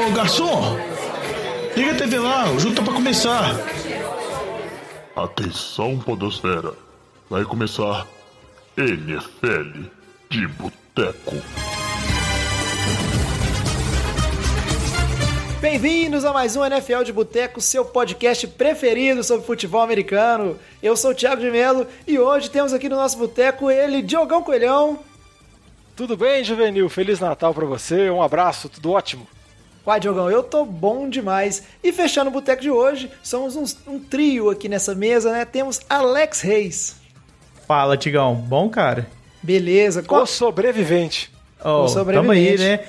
Ô, garçom! Liga a TV lá, o jogo tá pra começar. Atenção, Podosfera. Vai começar NFL de Boteco. Bem-vindos a mais um NFL de Boteco, seu podcast preferido sobre futebol americano. Eu sou o Thiago de Melo e hoje temos aqui no nosso boteco ele, Diogão Coelhão. Tudo bem, Juvenil? Feliz Natal para você, um abraço, tudo ótimo. Uai, Diogão, eu tô bom demais. E fechando o boteco de hoje, somos um, um trio aqui nessa mesa, né? Temos Alex Reis. Fala, Tigão. Bom, cara? Beleza. O sobrevivente. Oh, o sobrevivente. Tamo aí, né?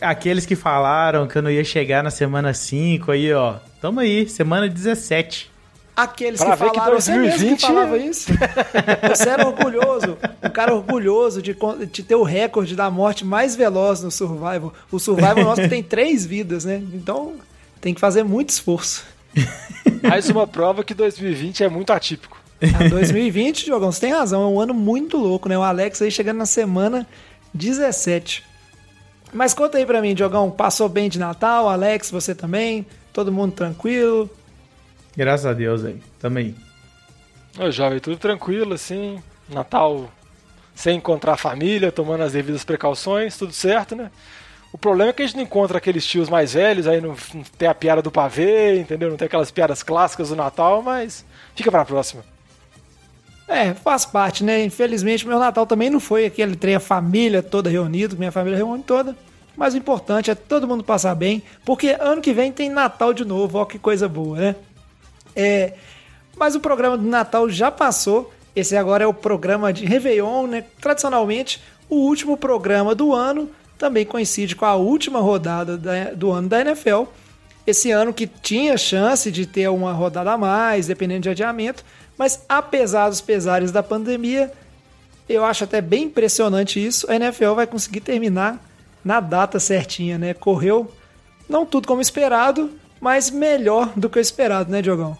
Aqueles que falaram que eu não ia chegar na semana 5 aí, ó. Tamo aí, semana 17. Aqueles pra que falaram, que 2020... você que falava isso? você era orgulhoso, um cara orgulhoso de, de ter o recorde da morte mais veloz no Survival. O Survival nosso tem três vidas, né? Então tem que fazer muito esforço. Mais uma prova que 2020 é muito atípico. Ah, 2020, Diogão, você tem razão, é um ano muito louco, né? O Alex aí chegando na semana 17. Mas conta aí pra mim, Diogão, passou bem de Natal, Alex, você também? Todo mundo tranquilo? Graças a Deus aí, também. Ô, jovem, tudo tranquilo, assim. Natal sem encontrar a família, tomando as devidas precauções, tudo certo, né? O problema é que a gente não encontra aqueles tios mais velhos, aí não, não tem a piada do pavê, entendeu? Não tem aquelas piadas clássicas do Natal, mas fica pra próxima. É, faz parte, né? Infelizmente, meu Natal também não foi aquele trem, a família toda reunida, minha família reúne toda. Mas o importante é todo mundo passar bem, porque ano que vem tem Natal de novo, ó que coisa boa, né? É, mas o programa do Natal já passou. Esse agora é o programa de Réveillon, né? Tradicionalmente, o último programa do ano também coincide com a última rodada da, do ano da NFL. Esse ano que tinha chance de ter uma rodada a mais, dependendo de adiamento, mas apesar dos pesares da pandemia, eu acho até bem impressionante isso. A NFL vai conseguir terminar na data certinha, né? Correu não tudo como esperado, mas melhor do que o esperado, né, Diogão?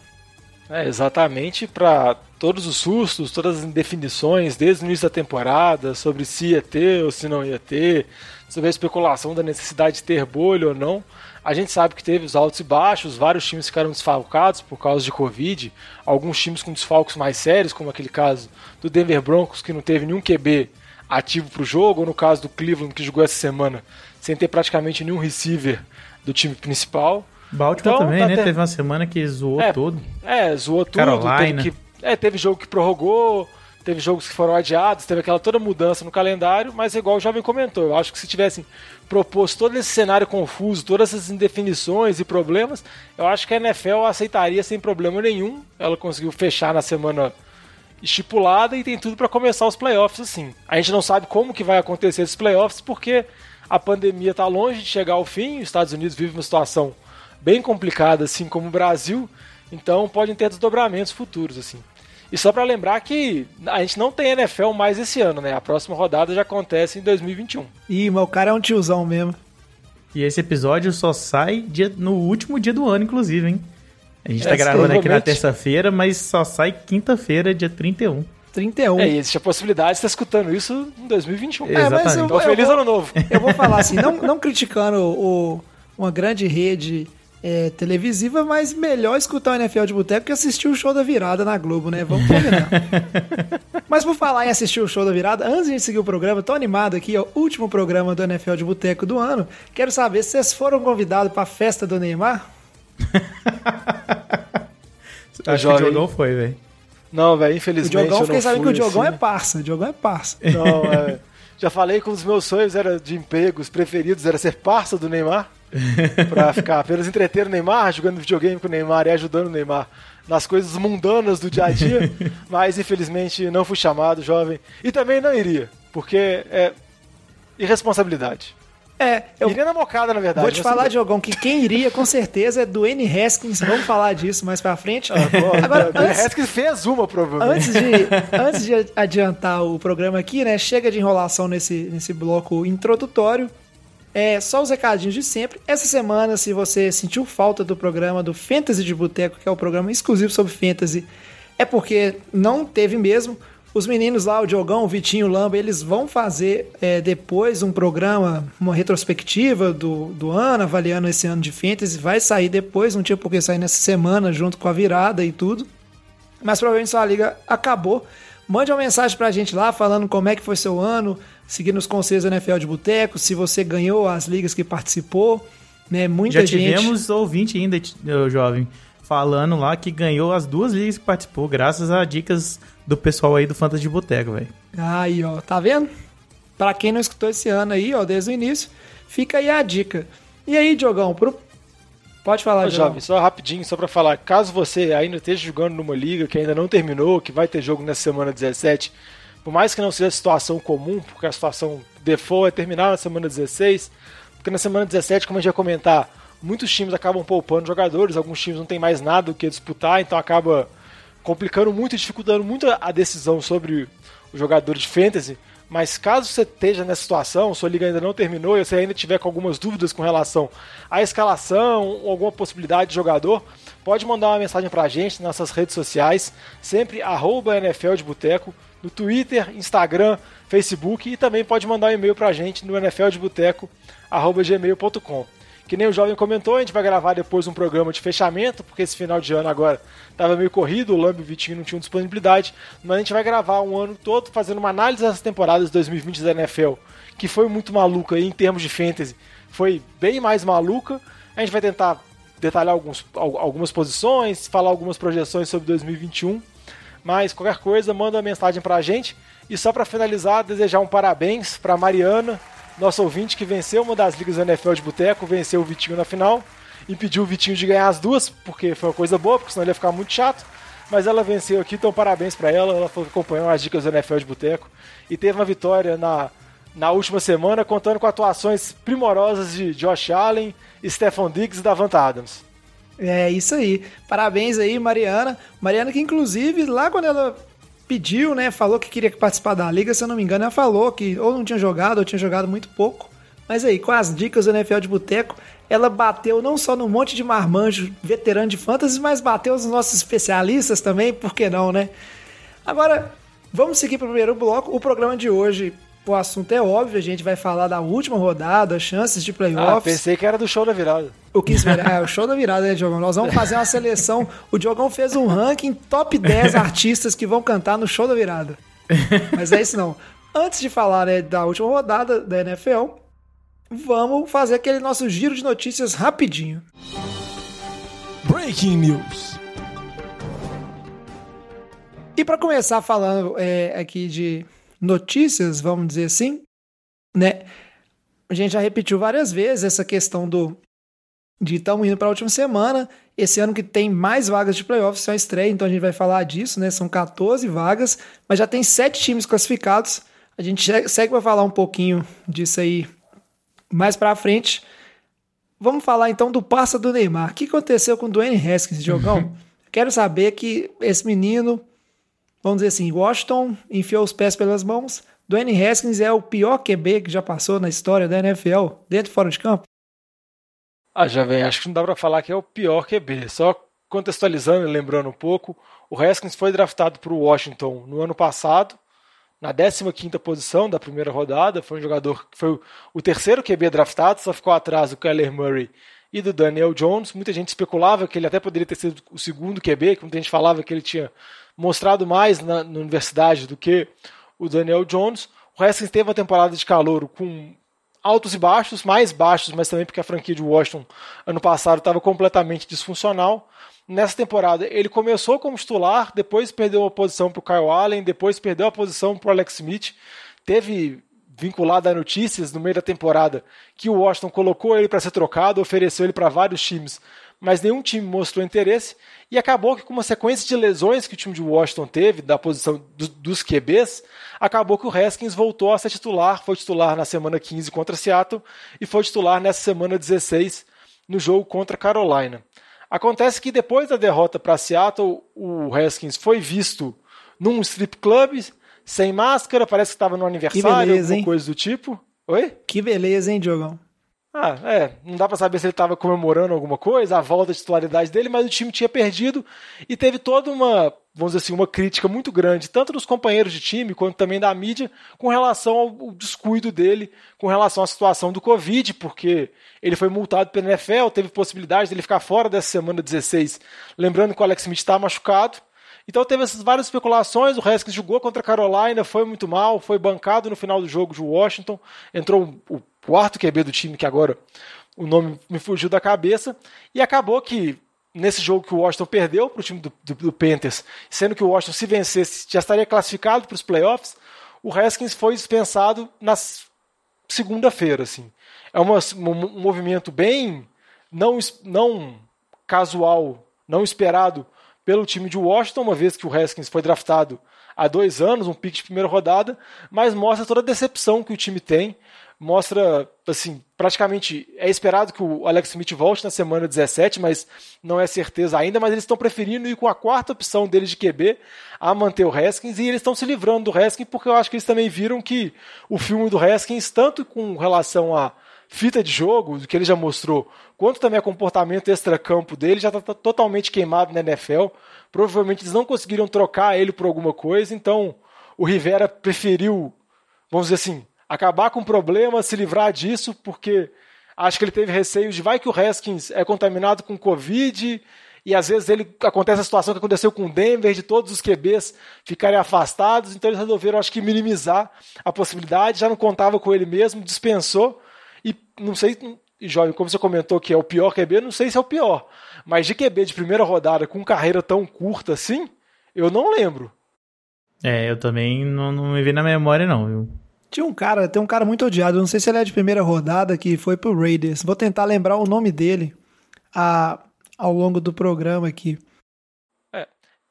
É, exatamente para todos os sustos, todas as indefinições desde o início da temporada sobre se ia ter ou se não ia ter, sobre a especulação da necessidade de ter bolha ou não. A gente sabe que teve os altos e baixos, vários times ficaram desfalcados por causa de Covid, alguns times com desfalques mais sérios, como aquele caso do Denver Broncos, que não teve nenhum QB ativo para o jogo, ou no caso do Cleveland, que jogou essa semana sem ter praticamente nenhum receiver do time principal. Baltimore então, também, tá né? Ter... Teve uma semana que zoou é, tudo. É, zoou tudo. Carolina. Teve, que, é, teve jogo que prorrogou, teve jogos que foram adiados, teve aquela toda mudança no calendário, mas igual o jovem comentou, eu acho que se tivessem proposto todo esse cenário confuso, todas essas indefinições e problemas, eu acho que a NFL aceitaria sem problema nenhum. Ela conseguiu fechar na semana estipulada e tem tudo para começar os playoffs assim. A gente não sabe como que vai acontecer esses playoffs porque a pandemia está longe de chegar ao fim, os Estados Unidos vive uma situação bem complicada, assim como o Brasil, então podem ter desdobramentos futuros, assim. E só para lembrar que a gente não tem NFL mais esse ano, né? A próxima rodada já acontece em 2021. Ih, mas o cara é um tiozão mesmo. E esse episódio só sai dia, no último dia do ano, inclusive, hein? A gente tá é, tá gravando aqui na terça-feira, mas só sai quinta-feira, dia 31. 31. É, e existe a possibilidade de estar escutando isso em 2021. É, Exatamente. Eu, então, feliz vou, ano novo. Eu vou falar assim, não, não criticando o, uma grande rede é, televisiva, mas melhor escutar o NFL de Boteco que assistir o show da virada na Globo, né? Vamos combinar. mas por falar em assistir o show da virada, antes de seguir o programa, tô animado aqui, ó, último programa do NFL de Boteco do ano. Quero saber se vocês foram convidados para a festa do Neymar? Acho que o Diogão foi, velho. Não, velho, infelizmente. O Diogão, fiquei sabendo que o Diogão assim. é parça. O Diogão é parça. Não, é. Já falei que um dos meus sonhos era de empregos preferidos era ser parça do Neymar. pra ficar apenas entreter o Neymar, jogando videogame com o Neymar e ajudando o Neymar nas coisas mundanas do dia a dia. mas infelizmente não fui chamado, jovem. E também não iria, porque é irresponsabilidade. É, eu iria na mocada, na verdade. Vou te falar, Diogão, que quem iria com certeza é do N. Haskins. Vamos falar disso mais pra frente. Ah, Agora, o antes, Haskins fez uma, provavelmente. Antes de, antes de adiantar o programa aqui, né? Chega de enrolação nesse, nesse bloco introdutório. É, só os recadinhos de sempre. Essa semana, se você sentiu falta do programa do Fantasy de Boteco, que é o programa exclusivo sobre Fantasy, é porque não teve mesmo. Os meninos lá, o Diogão, o Vitinho, o Lamba, eles vão fazer é, depois um programa, uma retrospectiva do, do ano, avaliando esse ano de Fantasy. Vai sair depois, não tinha por que sair nessa semana, junto com a virada e tudo. Mas provavelmente sua liga acabou. Mande uma mensagem pra gente lá falando como é que foi seu ano, seguindo os conselhos da NFL de Boteco, se você ganhou as ligas que participou. Né? Muita Já gente... tivemos ouvinte ainda, jovem, falando lá que ganhou as duas ligas que participou, graças a dicas do pessoal aí do Fantasy de Boteco, velho. Aí, ó, tá vendo? Pra quem não escutou esse ano aí, ó, desde o início, fica aí a dica. E aí, Diogão, pro... pode falar, Ô, Jovem, só rapidinho, só pra falar, caso você ainda esteja jogando numa liga que ainda não terminou, que vai ter jogo nessa semana 17, por mais que não seja a situação comum, porque a situação default é terminar na semana 16, porque na semana 17, como a gente vai comentar, muitos times acabam poupando jogadores, alguns times não tem mais nada do que disputar, então acaba complicando muito e dificultando muito a decisão sobre o jogador de fantasy. Mas caso você esteja nessa situação, sua liga ainda não terminou e você ainda tiver com algumas dúvidas com relação à escalação ou alguma possibilidade de jogador, pode mandar uma mensagem pra gente nas nossas redes sociais, sempre arroba NFL de Boteco, no Twitter, Instagram, Facebook e também pode mandar um e-mail pra gente no nfldeboteco.gmail.com. Que nem o jovem comentou, a gente vai gravar depois um programa de fechamento, porque esse final de ano agora estava meio corrido, o Lamb e o Vitinho não tinham disponibilidade, mas a gente vai gravar um ano todo fazendo uma análise das temporadas de 2020 da NFL, que foi muito maluca em termos de fantasy, foi bem mais maluca. A gente vai tentar detalhar alguns, algumas posições, falar algumas projeções sobre 2021, mas qualquer coisa, manda uma mensagem pra gente. E só para finalizar, desejar um parabéns para Mariana, nosso ouvinte que venceu uma das ligas da NFL de boteco, venceu o Vitinho na final, impediu o Vitinho de ganhar as duas, porque foi uma coisa boa, porque senão ele ia ficar muito chato. Mas ela venceu aqui, então parabéns para ela. Ela foi acompanhando as dicas da NFL de boteco e teve uma vitória na, na última semana, contando com atuações primorosas de Josh Allen, Stephon Diggs e Davanta Adams. É isso aí. Parabéns aí, Mariana. Mariana que inclusive lá quando ela pediu, né? Falou que queria participar da liga, se eu não me engano, ela falou que ou não tinha jogado ou tinha jogado muito pouco. Mas aí, com as dicas do NFL de Boteco, ela bateu não só no monte de marmanjo veterano de fantasy, mas bateu os nossos especialistas também, por que não, né? Agora, vamos seguir para o primeiro bloco. O programa de hoje o assunto é óbvio, a gente vai falar da última rodada, chances de playoffs. Ah, pensei que era do show da virada. O que esperar? É, o show da virada, né, Diogão? Nós vamos fazer uma seleção. O Diogão fez um ranking top 10 artistas que vão cantar no show da virada. Mas é isso não. Antes de falar né, da última rodada da NFL, vamos fazer aquele nosso giro de notícias rapidinho. Breaking News. E para começar falando é, aqui de notícias, vamos dizer assim, né? A gente já repetiu várias vezes essa questão do de estamos indo para a última semana. Esse ano que tem mais vagas de playoffs, são estreia, então a gente vai falar disso, né? São 14 vagas, mas já tem sete times classificados. A gente segue para falar um pouquinho disso aí mais para frente. Vamos falar então do passa do Neymar. O que aconteceu com o Dwayne Haskins, Diogão? Quero saber que esse menino vamos dizer assim, Washington enfiou os pés pelas mãos. Dwayne Haskins é o pior QB que já passou na história da NFL, dentro e fora de campo? Ah, já vem, acho que não dá para falar que é o pior QB. Só contextualizando e lembrando um pouco, o Haskins foi draftado para o Washington no ano passado, na 15ª posição da primeira rodada, foi um jogador que foi o terceiro QB draftado, só ficou atrás do Kyler Murray e do Daniel Jones. Muita gente especulava que ele até poderia ter sido o segundo QB, que muita gente falava que ele tinha mostrado mais na, na universidade do que o Daniel Jones. O Haskins teve uma temporada de calor com altos e baixos, mais baixos, mas também porque a franquia de Washington ano passado estava completamente disfuncional. Nessa temporada ele começou como titular, depois perdeu a posição para o Kyle Allen, depois perdeu a posição para o Alex Smith. Teve vinculado a notícias no meio da temporada que o Washington colocou ele para ser trocado, ofereceu ele para vários times, mas nenhum time mostrou interesse. E acabou que, com uma sequência de lesões que o time de Washington teve, da posição do, dos QBs, acabou que o Haskins voltou a ser titular. Foi titular na semana 15 contra Seattle e foi titular nessa semana 16 no jogo contra Carolina. Acontece que depois da derrota para Seattle, o Haskins foi visto num strip club, sem máscara, parece que estava no aniversário, beleza, alguma coisa do tipo. Oi? Que beleza, hein, Diogão? Ah, é. Não dá para saber se ele estava comemorando alguma coisa, a volta de titularidade dele, mas o time tinha perdido e teve toda uma, vamos dizer assim, uma crítica muito grande, tanto dos companheiros de time quanto também da mídia, com relação ao descuido dele, com relação à situação do Covid, porque ele foi multado pela NFL, teve possibilidade dele ficar fora dessa semana 16. Lembrando que o Alex Smith está machucado. Então teve essas várias especulações. O Haskins jogou contra a Carolina, foi muito mal, foi bancado no final do jogo de Washington. Entrou o quarto QB do time, que agora o nome me fugiu da cabeça. E acabou que nesse jogo que o Washington perdeu para o time do, do, do, Panthers, sendo que o Washington, se vencesse, já estaria classificado para os playoffs, o Haskins foi dispensado na segunda-feira. Assim. É uma, um movimento bem não, não casual, não esperado pelo time de Washington, uma vez que o Haskins foi draftado há dois anos, um pick de primeira rodada, mas mostra toda a decepção que o time tem. Mostra, assim, praticamente é esperado que o Alex Smith volte na semana 17, mas não é certeza ainda. Mas eles estão preferindo ir com a quarta opção deles de QB a manter o Haskins e eles estão se livrando do Haskins porque eu acho que eles também viram que o filme do Haskins, tanto com relação a fita de jogo, do que ele já mostrou, quanto também a comportamento extra-campo dele, já está totalmente queimado na NFL. Provavelmente eles não conseguiram trocar ele por alguma coisa, então o Rivera preferiu, vamos dizer assim, acabar com o problema, se livrar disso, porque acho que ele teve receio de vai que o Haskins é contaminado com Covid e às vezes ele acontece a situação que aconteceu com o Denver, de todos os QBs ficarem afastados, então eles resolveram, acho que, minimizar a possibilidade, já não contava com ele mesmo, dispensou, e não sei, Jovem, como você comentou que é o pior QB, não sei se é o pior. Mas de QB de primeira rodada com carreira tão curta assim, eu não lembro. É, eu também não, não me vi na memória, não, viu? Tinha um cara, tem um cara muito odiado, não sei se ele é de primeira rodada, que foi pro Raiders. Vou tentar lembrar o nome dele a, ao longo do programa aqui. É,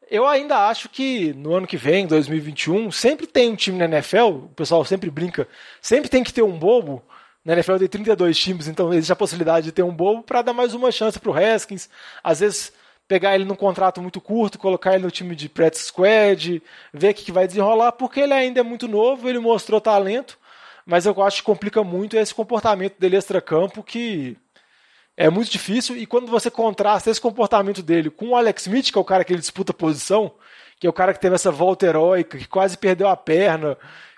eu ainda acho que no ano que vem, 2021, sempre tem um time na NFL, o pessoal sempre brinca, sempre tem que ter um bobo na NFL tem 32 times, então existe a possibilidade de ter um bobo para dar mais uma chance para o Haskins. Às vezes pegar ele num contrato muito curto, colocar ele no time de practice squad, ver o que vai desenrolar, porque ele ainda é muito novo, ele mostrou talento, mas eu acho que complica muito esse comportamento dele extra-campo que é muito difícil e quando você contrasta esse comportamento dele com o Alex Smith, que é o cara que ele disputa posição, que é o cara que teve essa volta heróica, que quase perdeu a perna,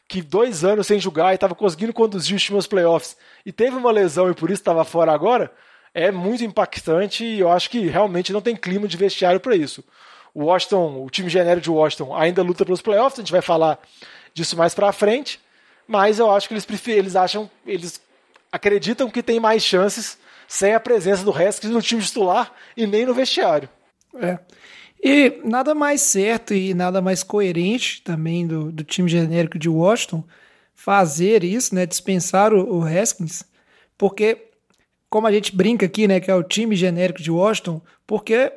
que dois anos sem jogar e estava conseguindo conduzir os times aos playoffs e teve uma lesão e por isso estava fora agora, é muito impactante e eu acho que realmente não tem clima de vestiário para isso. O Washington, o time genérico de Washington ainda luta pelos playoffs, a gente vai falar disso mais para frente, mas eu acho que eles eles acham, eles acreditam que tem mais chances sem a presença do Haskins no time titular e nem no vestiário. É. E nada mais certo e nada mais coerente também do, do time genérico de Washington fazer isso, né, dispensar o, o Haskins, porque como a gente brinca aqui, né, que é o time genérico de Washington, porque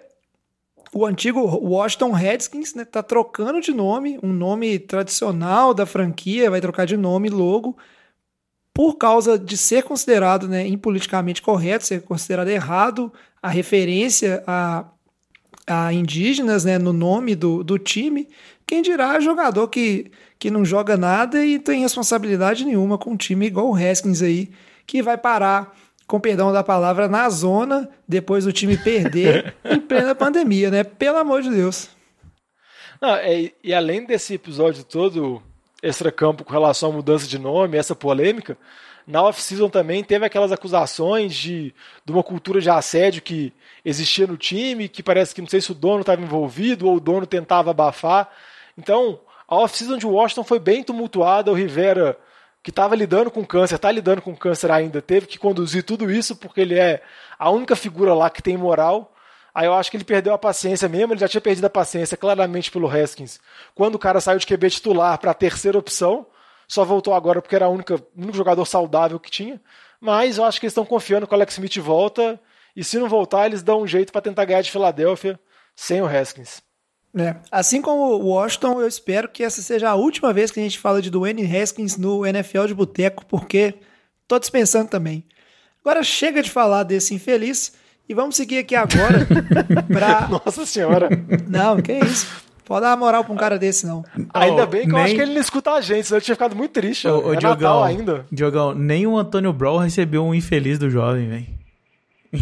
o antigo Washington Redskins né, tá trocando de nome, um nome tradicional da franquia, vai trocar de nome, logo, por causa de ser considerado né, impoliticamente correto, ser considerado errado a referência a a indígenas né, no nome do, do time, quem dirá jogador que, que não joga nada e tem responsabilidade nenhuma com um time igual o Haskins aí, que vai parar, com perdão da palavra, na zona depois do time perder em plena pandemia, né? Pelo amor de Deus. Não, é, e além desse episódio todo extra-campo com relação à mudança de nome, essa polêmica, na off-season também teve aquelas acusações de, de uma cultura de assédio que existia no time, que parece que não sei se o dono estava envolvido ou o dono tentava abafar. Então, a off-season de Washington foi bem tumultuada. O Rivera, que estava lidando com câncer, está lidando com câncer ainda, teve que conduzir tudo isso porque ele é a única figura lá que tem moral. Aí eu acho que ele perdeu a paciência mesmo, ele já tinha perdido a paciência claramente pelo Haskins. Quando o cara saiu de QB titular para a terceira opção, só voltou agora porque era o único jogador saudável que tinha. Mas eu acho que eles estão confiando que o Alex Smith volta e se não voltar, eles dão um jeito para tentar ganhar de Filadélfia sem o Haskins. É. Assim como o Washington, eu espero que essa seja a última vez que a gente fala de Dwayne Haskins no NFL de boteco, porque tô dispensando também. Agora chega de falar desse infeliz e vamos seguir aqui agora para Nossa senhora. Não, que isso. Pode dar uma moral pra um cara desse, não. Ainda bem que nem... eu acho que ele não escuta a gente, senão eu tinha ficado muito triste. Ô, ô, é Diogão, ainda. Diogão, nem o Antônio Brown recebeu um infeliz do jovem, velho.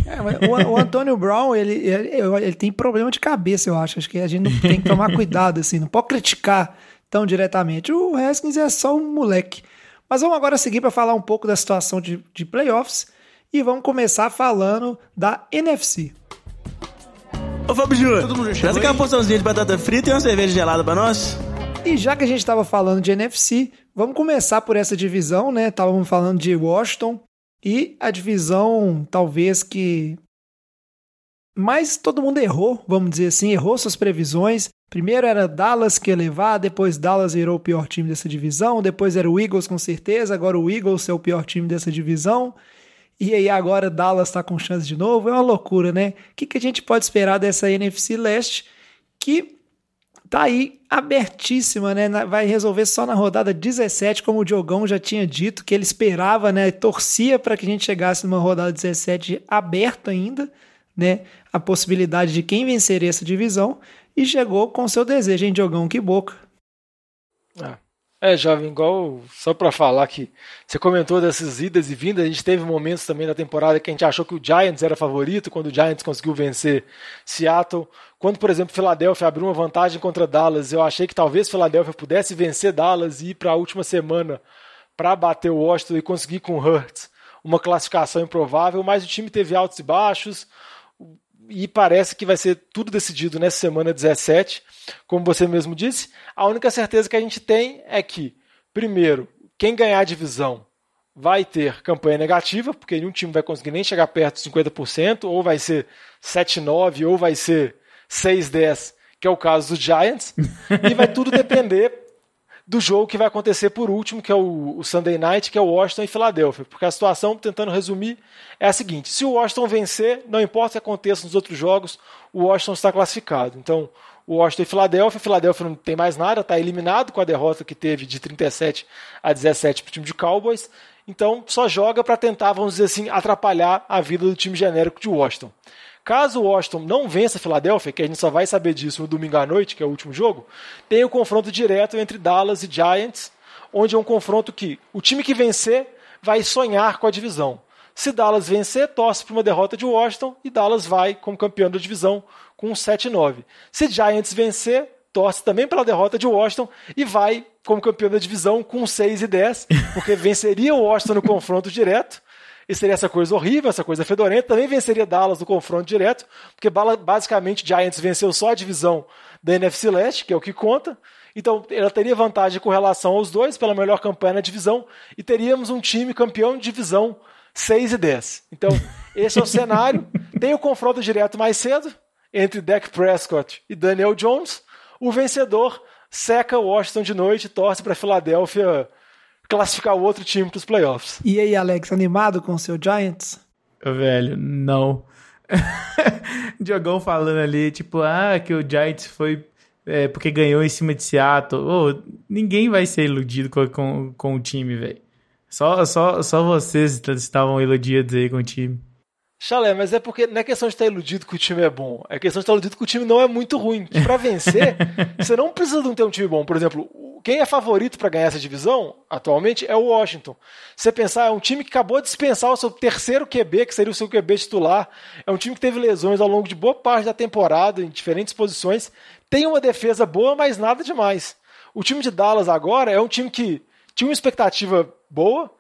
É, o, o, Antônio Brown, ele, ele, ele, tem problema de cabeça, eu acho. Acho que a gente não tem que tomar cuidado, assim. Não pode criticar tão diretamente. O Haskins é só um moleque. Mas vamos agora seguir para falar um pouco da situação de, de playoffs. E vamos começar falando da NFC. Ô Fábio Júnior, traz aqui uma porçãozinha de batata frita e uma cerveja gelada pra nós. E já que a gente estava falando de NFC, vamos começar por essa divisão, né? Estávamos falando de Washington e a divisão talvez que mais todo mundo errou, vamos dizer assim, errou suas previsões. Primeiro era Dallas que ia levar, depois Dallas virou o pior time dessa divisão, depois era o Eagles com certeza, agora o Eagles é o pior time dessa divisão. E aí agora Dallas está com chance de novo, é uma loucura, né? O que, que a gente pode esperar dessa NFC Leste que tá aí abertíssima, né? Vai resolver só na rodada 17, como o Diogão já tinha dito, que ele esperava, né? Torcia para que a gente chegasse numa rodada 17 aberta ainda, né? A possibilidade de quem venceria essa divisão e chegou com seu desejo, hein, Diogão? Que boca. Ah. É, jovem, igual só para falar que você comentou dessas idas e vindas, a gente teve momentos também na temporada que a gente achou que o Giants era favorito, quando o Giants conseguiu vencer Seattle. Quando, por exemplo, Philadelphia abriu uma vantagem contra Dallas, eu achei que talvez Philadelphia pudesse vencer Dallas e ir para a última semana para bater o Washington e conseguir com o Hurts uma classificação improvável, mas o time teve altos e baixos e parece que vai ser tudo decidido nessa semana 17, como você mesmo disse. A única certeza que a gente tem é que, primeiro, quem ganhar a divisão vai ter campanha negativa, porque nenhum time vai conseguir nem chegar perto de 50%, ou vai ser 7-9, ou vai ser 6-10, que é o caso dos Giants, e vai tudo depender do jogo que vai acontecer por último, que é o, o, Sunday Night, que é o Washington e Filadélfia. Porque a situação, tentando resumir, é a seguinte: se o Washington vencer, não importa o que aconteça nos outros jogos, o Washington está classificado. Então, o Washington e Filadélfia, Filadélfia não tem mais nada, está eliminado com a derrota que teve de 37 a 17 para o time de Cowboys. Então, só joga para tentar, vamos dizer assim, atrapalhar a vida do time genérico de Washington. Caso o Washington não vença a Filadélfia, que a gente só vai saber disso no domingo à noite, que é o último jogo, tem o confronto direto entre Dallas e Giants, onde é um confronto que o time que vencer vai sonhar com a divisão. Se Dallas vencer, torce para uma derrota de Washington e Dallas vai como campeão da divisão com 7-9. Se Giants vencer, torce também pela derrota de Washington e vai como campeão da divisão com 6 e 10, porque venceria o Washington no confronto direto e seria essa coisa horrível, essa coisa fedorenta. Também venceria Dallas no confronto direto, porque basicamente Giants venceu só a divisão da NFC Leste, que é o que conta. Então ela teria vantagem com relação aos dois pela melhor campanha na divisão e teríamos um time campeão de divisão 6 e 10. Então, esse é o cenário. Tem o confronto direto mais cedo entre Dak Prescott e Daniel Jones. O vencedor seca Washington de noite e torce para Filadélfia classificar o outro time para os playoffs. E aí, Alex, animado com o seu Giants? Velho, não. Diogão falando ali, tipo, ah, que o Giants foi é, porque ganhou em cima de Seattle. Oh, ninguém vai ser iludido com, com, com o time, velho. Só, só, só vocês estavam iludidos aí com o time. Chalé, mas é porque não é questão de estar iludido que o time é bom. É questão de estar iludido que o time não é muito ruim. Para vencer, você não precisa de ter um time bom. Por exemplo, quem é favorito para ganhar essa divisão atualmente é o Washington. Você pensar, é um time que acabou de dispensar o seu terceiro QB, que seria o seu QB titular. É um time que teve lesões ao longo de boa parte da temporada, em diferentes posições. Tem uma defesa boa, mas nada demais. O time de Dallas agora é um time que tinha uma expectativa boa,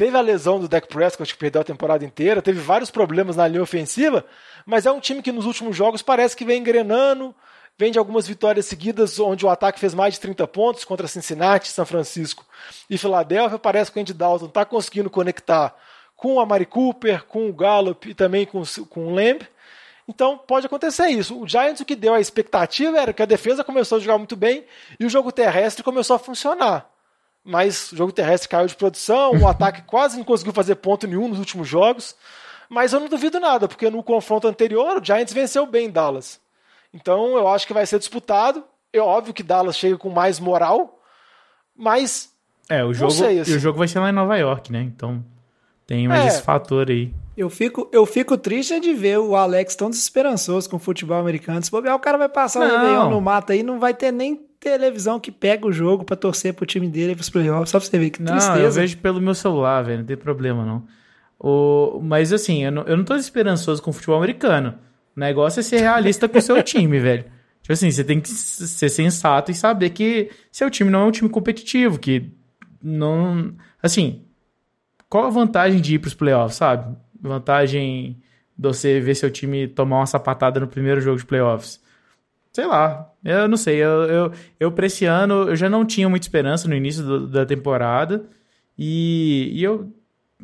teve a lesão do Dak Prescott, que perdeu a temporada inteira, teve vários problemas na linha ofensiva, mas é um time que nos últimos jogos parece que vem engrenando, vem de algumas vitórias seguidas, onde o ataque fez mais de 30 pontos contra Cincinnati, São Francisco e Filadélfia. Parece que o Andy Dalton está conseguindo conectar com a Mari Cooper, com o Gallup e também com, com o Lamb. Então pode acontecer isso. O Giants o que deu a expectativa era que a defesa começou a jogar muito bem e o jogo terrestre começou a funcionar. Mas o jogo terrestre caiu de produção, o ataque quase não conseguiu fazer ponto nenhum nos últimos jogos. Mas eu não duvido nada, porque no confronto anterior o Giants venceu bem Dallas. Então eu acho que vai ser disputado. É óbvio que Dallas chega com mais moral, mas. É, o jogo, sei, assim. o jogo vai ser lá em Nova York, né? Então tem mais é, esse fator aí. Eu fico, eu fico triste de ver o Alex tão desesperançoso com o futebol americano. Se bobear, o cara vai passar o Réveillon no mato aí, não vai ter nem televisão que pega o jogo para torcer pro time dele e pros playoffs. Só pra você ver que não, tristeza. eu vejo pelo meu celular, velho. Não tem problema, não. O, mas assim, eu não, eu não tô esperançoso com o futebol americano. O negócio é ser realista com o seu time, velho. Tipo assim, você tem que ser sensato e saber que seu time não é um time competitivo, que não. Assim, qual a vantagem de ir pros playoffs, sabe? Vantagem de você ver seu time tomar uma sapatada no primeiro jogo de playoffs. Sei lá, eu não sei. Eu, eu, eu pra esse ano, eu já não tinha muita esperança no início do, da temporada. E, e eu,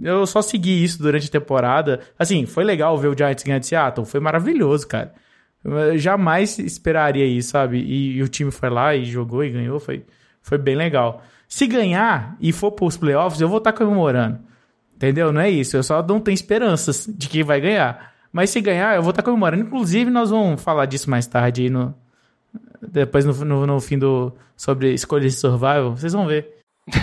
eu só segui isso durante a temporada. Assim, foi legal ver o Giants ganhar de Seattle. Foi maravilhoso, cara. Eu jamais esperaria isso, sabe? E, e, o time foi lá e jogou e ganhou. Foi, foi bem legal. Se ganhar e for pros playoffs, eu vou estar tá comemorando. Entendeu? Não é isso. Eu só não tenho esperanças de que vai ganhar. Mas se ganhar, eu vou estar tá comemorando. Inclusive, nós vamos falar disso mais tarde aí no. Depois no, no, no fim do. Sobre escolhas de survival. Vocês vão ver.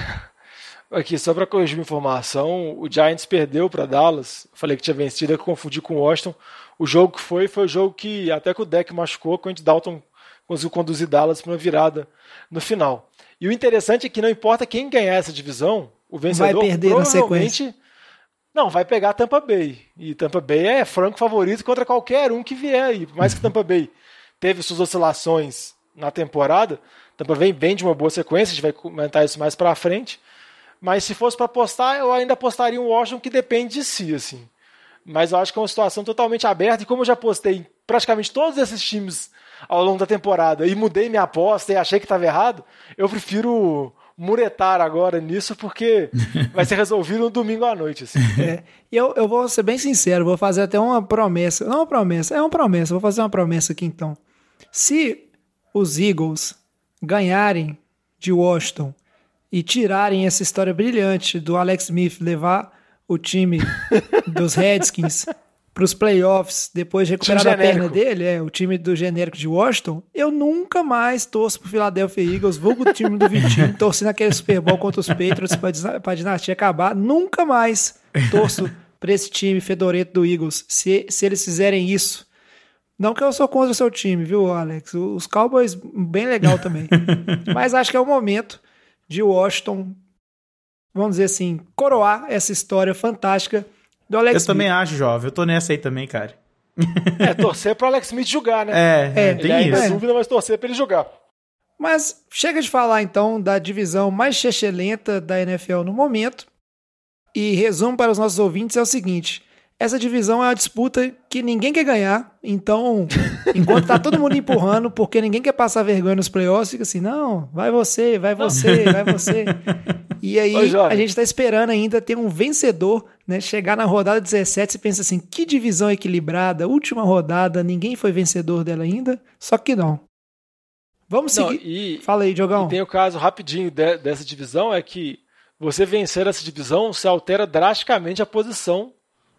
Aqui, só para corrigir uma informação, o Giants perdeu para Dallas. Falei que tinha vencido, eu confundi com o Washington. O jogo que foi, foi o jogo que até que o deck machucou, quando o Dalton conseguiu conduzir Dallas para uma virada no final. E o interessante é que não importa quem ganhar essa divisão, o vencedor vai perder na sequência. Não, vai pegar a Tampa Bay. E Tampa Bay é franco favorito contra qualquer um que vier aí. Por mais que Tampa Bay teve suas oscilações na temporada, Tampa Bay vem de uma boa sequência, a gente vai comentar isso mais para frente. Mas se fosse para apostar, eu ainda apostaria um Washington que depende de si, assim. Mas eu acho que é uma situação totalmente aberta e como eu já apostei em praticamente todos esses times ao longo da temporada e mudei minha aposta e achei que estava errado, eu prefiro muretar agora nisso porque vai ser resolvido no domingo à noite. Assim. É, e eu, eu vou ser bem sincero, vou fazer até uma promessa. Não uma promessa, é uma promessa. Vou fazer uma promessa aqui então. Se os Eagles ganharem de Washington e tirarem essa história brilhante do Alex Smith levar o time dos Redskins para os playoffs depois de recuperar a perna dele, é o time do genérico de Washington, eu nunca mais torço pro Philadelphia Eagles, vou o time do Vitinho, torcendo aquele Super Bowl contra os Patriots para a dinastia acabar, nunca mais torço para esse time fedorento do Eagles, se, se eles fizerem isso. Não que eu sou contra o seu time, viu, Alex? Os Cowboys, bem legal também. Mas acho que é o momento de Washington, vamos dizer assim, coroar essa história fantástica do Alex Eu Smith. também acho, jovem. Eu tô nessa aí também, cara. É, torcer pro Alex Smith jogar, né? É, é tem ele isso. É dúvida, mas torcer pra ele jogar. Mas chega de falar então da divisão mais chechelenta da NFL no momento. E resumo para os nossos ouvintes é o seguinte: essa divisão é uma disputa que ninguém quer ganhar. Então, enquanto tá todo mundo empurrando, porque ninguém quer passar vergonha nos playoffs, fica assim: não, vai você, vai você, vai você. E aí Ô, a gente tá esperando ainda ter um vencedor, né? Chegar na rodada 17 e pensa assim: que divisão equilibrada, última rodada, ninguém foi vencedor dela ainda. Só que não. Vamos Não, seguir. e, Fala aí, Diogão. e tem o caso rapidinho de- dessa divisão, é que você vencer essa divisão, você altera drasticamente a posição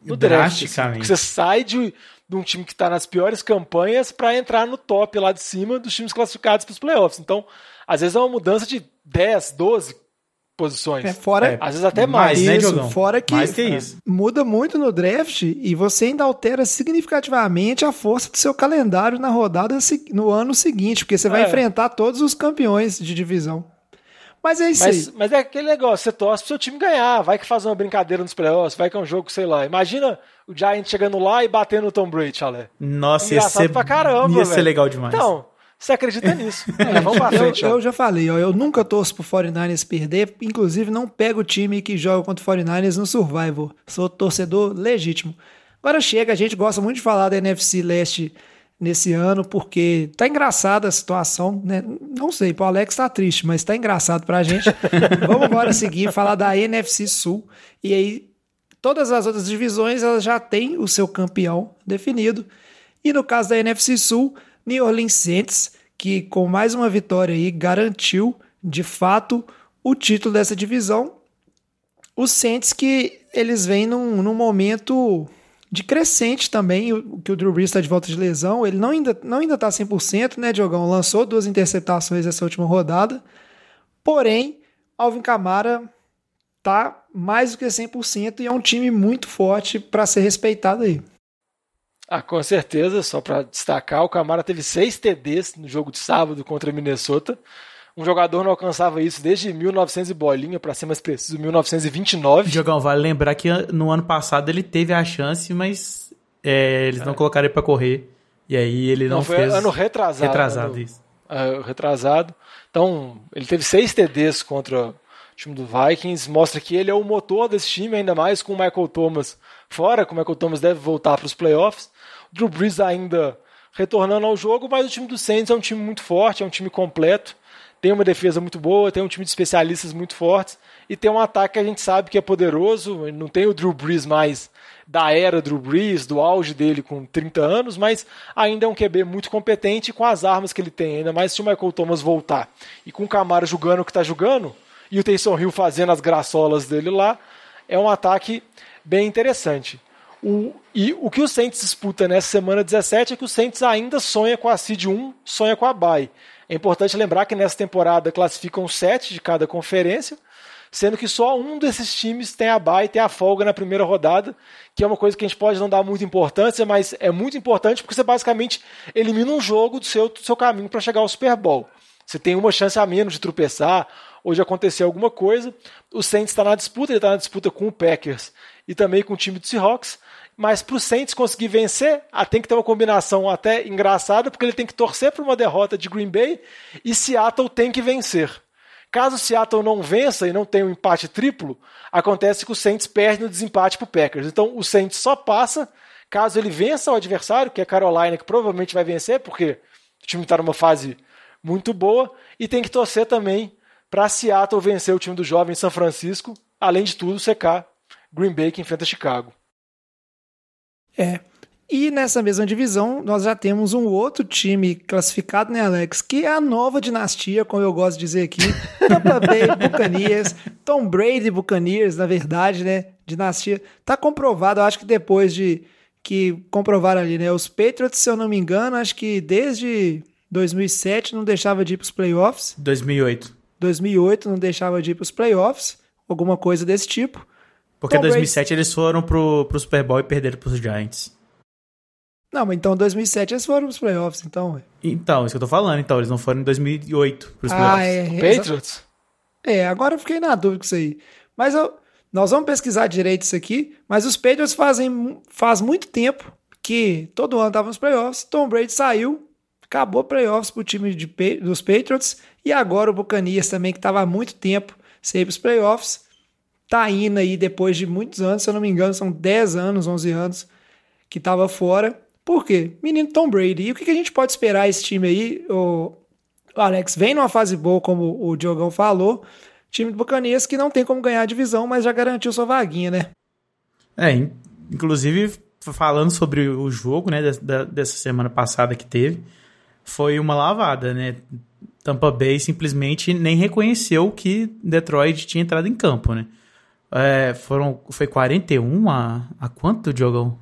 no draft. assim, porque você sai de, de um time que está nas piores campanhas para entrar no top lá de cima dos times classificados para os playoffs. Então, às vezes é uma mudança de 10, 12 posições. É, fora, É, Às vezes até mais. Mais, né, Isso, Diogão? fora que, Mais que isso. muda muito no draft e você ainda altera significativamente a força do seu calendário na rodada no ano seguinte, porque você vai É. enfrentar todos os campeões de divisão. Mas é isso Mas, aí. mas é aquele negócio, você torce pro seu time ganhar, vai que faz uma brincadeira nos playoffs, vai que é um jogo, sei lá. Imagina o Giants chegando lá e batendo no Tom Brady, Chalé. Nossa, ia Engraçado ser, pra caramba, ia ser velho. legal demais. Então, você acredita nisso. É, vamos pra Eu, frente, ó. eu já falei, ó, eu nunca torço pro 49ers perder, inclusive não pego o time que joga contra o 49ers no Survivor. Sou torcedor legítimo. Agora chega, a gente gosta muito de falar da NFC Leste nesse ano, porque tá engraçada a situação, né? Não sei, pro Alex tá triste, mas tá engraçado pra gente. Vamos agora seguir, falar da NFC Sul. E aí, todas as outras divisões elas já têm o seu campeão definido. E no caso da NFC Sul, New Orleans Saints, que com mais uma vitória aí garantiu de fato o título dessa divisão. Os Saints que eles vêm num, num momento de crescente também, o que o Drew Brees está de volta de lesão, ele não ainda, não ainda tá 100%, né, Diogão? Lançou duas interceptações essa última rodada, porém, Alvin Kamara tá mais do que 100% e é um time muito forte para ser respeitado aí. Ah, com certeza, só para destacar, o Camara teve seis TDs no jogo de sábado contra Minnesota. Um jogador não alcançava isso desde 1900 e bolinha, para ser mais preciso, 1929. Jogão, vale lembrar que no ano passado ele teve a chance, mas é, eles é. não colocaram ele para correr. E aí ele não, não foi fez. Ano retrasado. Retrasado, ano, isso. Uh, retrasado. Então, ele teve seis TDs contra o time do Vikings. Mostra que ele é o motor desse time, ainda mais com o Michael Thomas fora, que o Michael Thomas deve voltar para os playoffs. O Drew Brees ainda retornando ao jogo, mas o time do Saints é um time muito forte, é um time completo tem uma defesa muito boa, tem um time de especialistas muito fortes e tem um ataque que a gente sabe que é poderoso. Não tem o Drew Brees mais da era Drew Brees, do auge dele com 30 anos, mas ainda é um QB muito competente com as armas que ele tem, ainda mais se o Michael Thomas voltar. E com o Camara jogando o que está jogando e o Taysom Hill fazendo as graçolas dele lá, é um ataque bem interessante. O, e o que o Saints disputa nessa semana 17 é que o Saints ainda sonha com a Seed 1, sonha com a bye. É importante lembrar que nessa temporada classificam sete de cada conferência, sendo que só um desses times tem a bye, tem a folga na primeira rodada, que é uma coisa que a gente pode não dar muita importância, mas é muito importante porque você basicamente elimina um jogo do seu, do seu caminho para chegar ao Super Bowl. Você tem uma chance a menos de tropeçar ou de acontecer alguma coisa. O Saints está na disputa, ele está na disputa com o Packers e também com o time do Seahawks mas para o Saints conseguir vencer, ah, tem que ter uma combinação até engraçada, porque ele tem que torcer para uma derrota de Green Bay e Seattle tem que vencer. Caso Seattle não vença e não tenha um empate triplo, acontece que o Saints perde no desempate para o Packers. Então o Saints só passa caso ele vença o adversário, que é a Carolina, que provavelmente vai vencer, porque o time está numa fase muito boa, e tem que torcer também para Seattle vencer o time do jovem São Francisco, além de tudo secar Green Bay que enfrenta Chicago. É. E nessa mesma divisão, nós já temos um outro time classificado, né, Alex? Que é a nova dinastia, como eu gosto de dizer aqui. Tampa Bay Buccaneers, Tom Brady Buccaneers, na verdade, né? Dinastia. Tá comprovado, acho que depois de que comprovaram ali, né? Os Patriots, se eu não me engano, acho que desde 2007 não deixava de ir para os playoffs. 2008. 2008 não deixava de ir para os playoffs, alguma coisa desse tipo. Porque em 2007 Brady... eles foram pro, pro Super Bowl e perderam pros Giants. Não, mas então em 2007 eles foram pros playoffs, então. Então, isso que eu tô falando, então. Eles não foram em 2008 pros ah, playoffs. É, Patriots? É, agora eu fiquei na dúvida com isso aí. Mas eu, nós vamos pesquisar direito isso aqui, mas os Patriots fazem faz muito tempo que todo ano estavam nos playoffs, Tom Brady saiu, acabou playoffs pro time de, dos Patriots, e agora o Buccaneers também, que estava há muito tempo sem ir pros playoffs, tá indo aí depois de muitos anos, se eu não me engano, são 10 anos, 11 anos que estava fora. Por quê? Menino Tom Brady. E o que, a gente pode esperar esse time aí? O, Alex vem numa fase boa, como o Diogão falou. Time do Buccaneers que não tem como ganhar a divisão, mas já garantiu sua vaguinha, né? É, inclusive falando sobre o jogo, né, dessa semana passada que teve, foi uma lavada, né? Tampa Bay simplesmente nem reconheceu que Detroit tinha entrado em campo, né? É, foram, foi 41 a, a quanto, Diogão?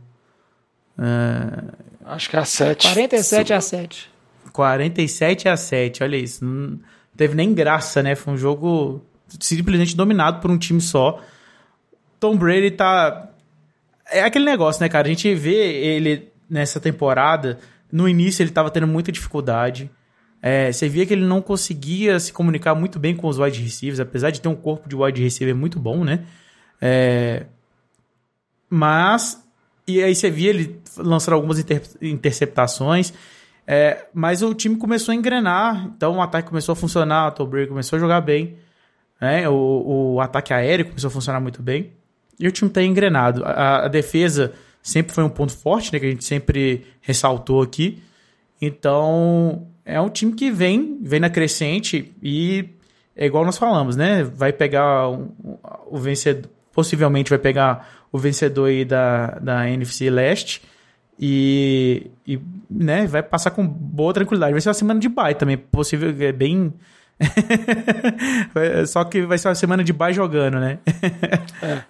É, Acho que é a 7. 47 a 7. 47 a 7, olha isso. Não teve nem graça, né? Foi um jogo simplesmente dominado por um time só. Tom Brady tá. É aquele negócio, né, cara? A gente vê ele nessa temporada. No início ele tava tendo muita dificuldade. É, você via que ele não conseguia se comunicar muito bem com os wide receivers, apesar de ter um corpo de wide receiver muito bom, né? É, mas, e aí você via ele lançar algumas inter, interceptações, é, mas o time começou a engrenar, então o ataque começou a funcionar, o Brady começou a jogar bem, né? o, o ataque aéreo começou a funcionar muito bem, e o time está engrenado. A, a, defesa sempre foi um ponto forte, né, que a gente sempre ressaltou aqui, então é um time que vem, vem na crescente e é igual nós falamos, né? Vai pegar um, o vencedor, possivelmente vai pegar o vencedor aí da, da NFC Leste e, e né, vai passar com boa tranquilidade. Vai ser uma semana de bye também, possível, é bem... Só que vai ser uma semana de bye jogando, né? é.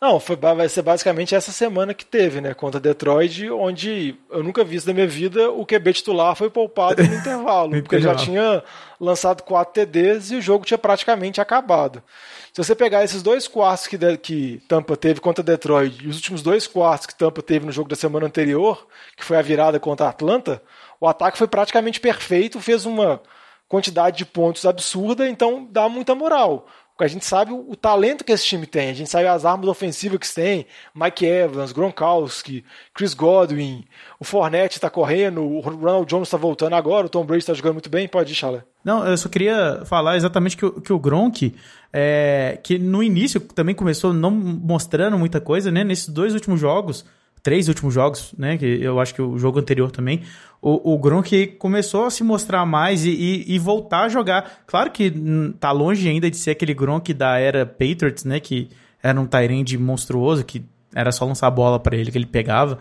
Não, foi, vai ser basicamente essa semana que teve, né? Contra Detroit, onde eu nunca vi isso na minha vida, o QB titular foi poupado no intervalo, porque ele já tinha lançado quatro TDs e o jogo tinha praticamente acabado. Se você pegar esses dois quartos que, que Tampa teve contra Detroit e os últimos dois quartos que Tampa teve no jogo da semana anterior, que foi a virada contra Atlanta, o ataque foi praticamente perfeito, fez uma quantidade de pontos absurda, então dá muita moral. A gente sabe o, o, talento que esse time tem, a gente sabe as armas ofensivas que tem, Mike Evans, Gronkowski, Chris Godwin, o Fournette está correndo, o Ronald Jones está voltando agora, o Tom Brady está jogando muito bem, pode ir, Chalé. Não, eu só queria falar exatamente que, que o Gronk, é, que no início também começou não mostrando muita coisa, né? Nesses dois últimos jogos, três últimos jogos, né? Que eu acho que o jogo anterior também, o, o Gronk começou a se mostrar mais e, e, e, voltar a jogar. Claro que tá longe ainda de ser aquele Gronk da era Patriots, né? Que era um Tyrande monstruoso, que era só lançar a bola para ele que ele pegava.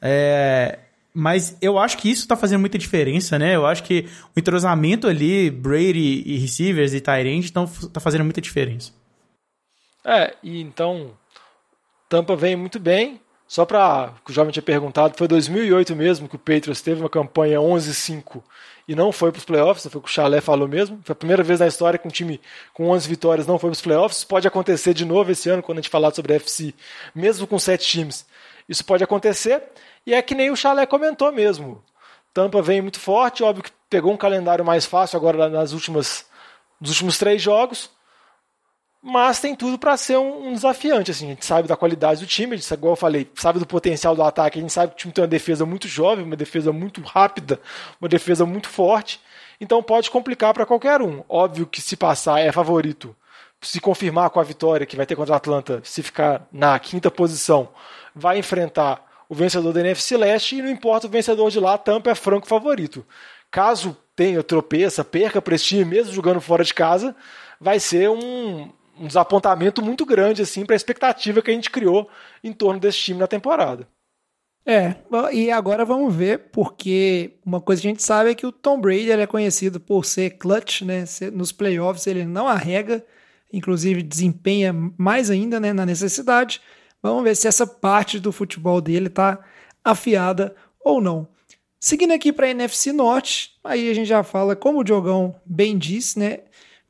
É, mas eu acho que isso tá fazendo muita diferença, né? Eu acho que o entrosamento ali, Brady e receivers e Tyrande, estão tá fazendo muita diferença. É, e então Tampa vem muito bem. Só para o jovem tinha perguntado, foi 2008 mesmo que o Patriots teve uma campanha 11-5 e não foi para os playoffs, foi o que o Chalé falou mesmo. Foi a primeira vez na história que um time com 11 vitórias não foi para os playoffs. Pode acontecer de novo esse ano, quando a gente falar sobre a FC, mesmo com sete times. Isso pode acontecer. E é que nem o Chalé comentou mesmo. Tampa vem muito forte, óbvio que pegou um calendário mais fácil agora nas últimas, nos últimos três jogos mas tem tudo para ser um, um, desafiante. Assim, a gente sabe da qualidade do time, gente, igual eu falei, sabe do potencial do ataque, a gente sabe que o time tem uma defesa muito jovem, uma defesa muito rápida, uma defesa muito forte, então pode complicar para qualquer um. Óbvio que se passar é favorito, se confirmar com a vitória que vai ter contra a Atlanta, se ficar na quinta posição, vai enfrentar o vencedor da NFC Leste e não importa o vencedor de lá, Tampa é franco favorito. Caso tenha tropeça, perca para esse time, mesmo jogando fora de casa, vai ser um, um desapontamento muito grande assim para a expectativa que a gente criou em torno desse time na temporada. É, e agora vamos ver, porque uma coisa que a gente sabe é que o Tom Brady é conhecido por ser clutch, né? Nos playoffs ele não arrega, inclusive desempenha mais ainda né, na necessidade. Vamos ver se essa parte do futebol dele está afiada ou não. Seguindo aqui para a NFC Norte, aí a gente já fala, como o Diogão bem disse, né?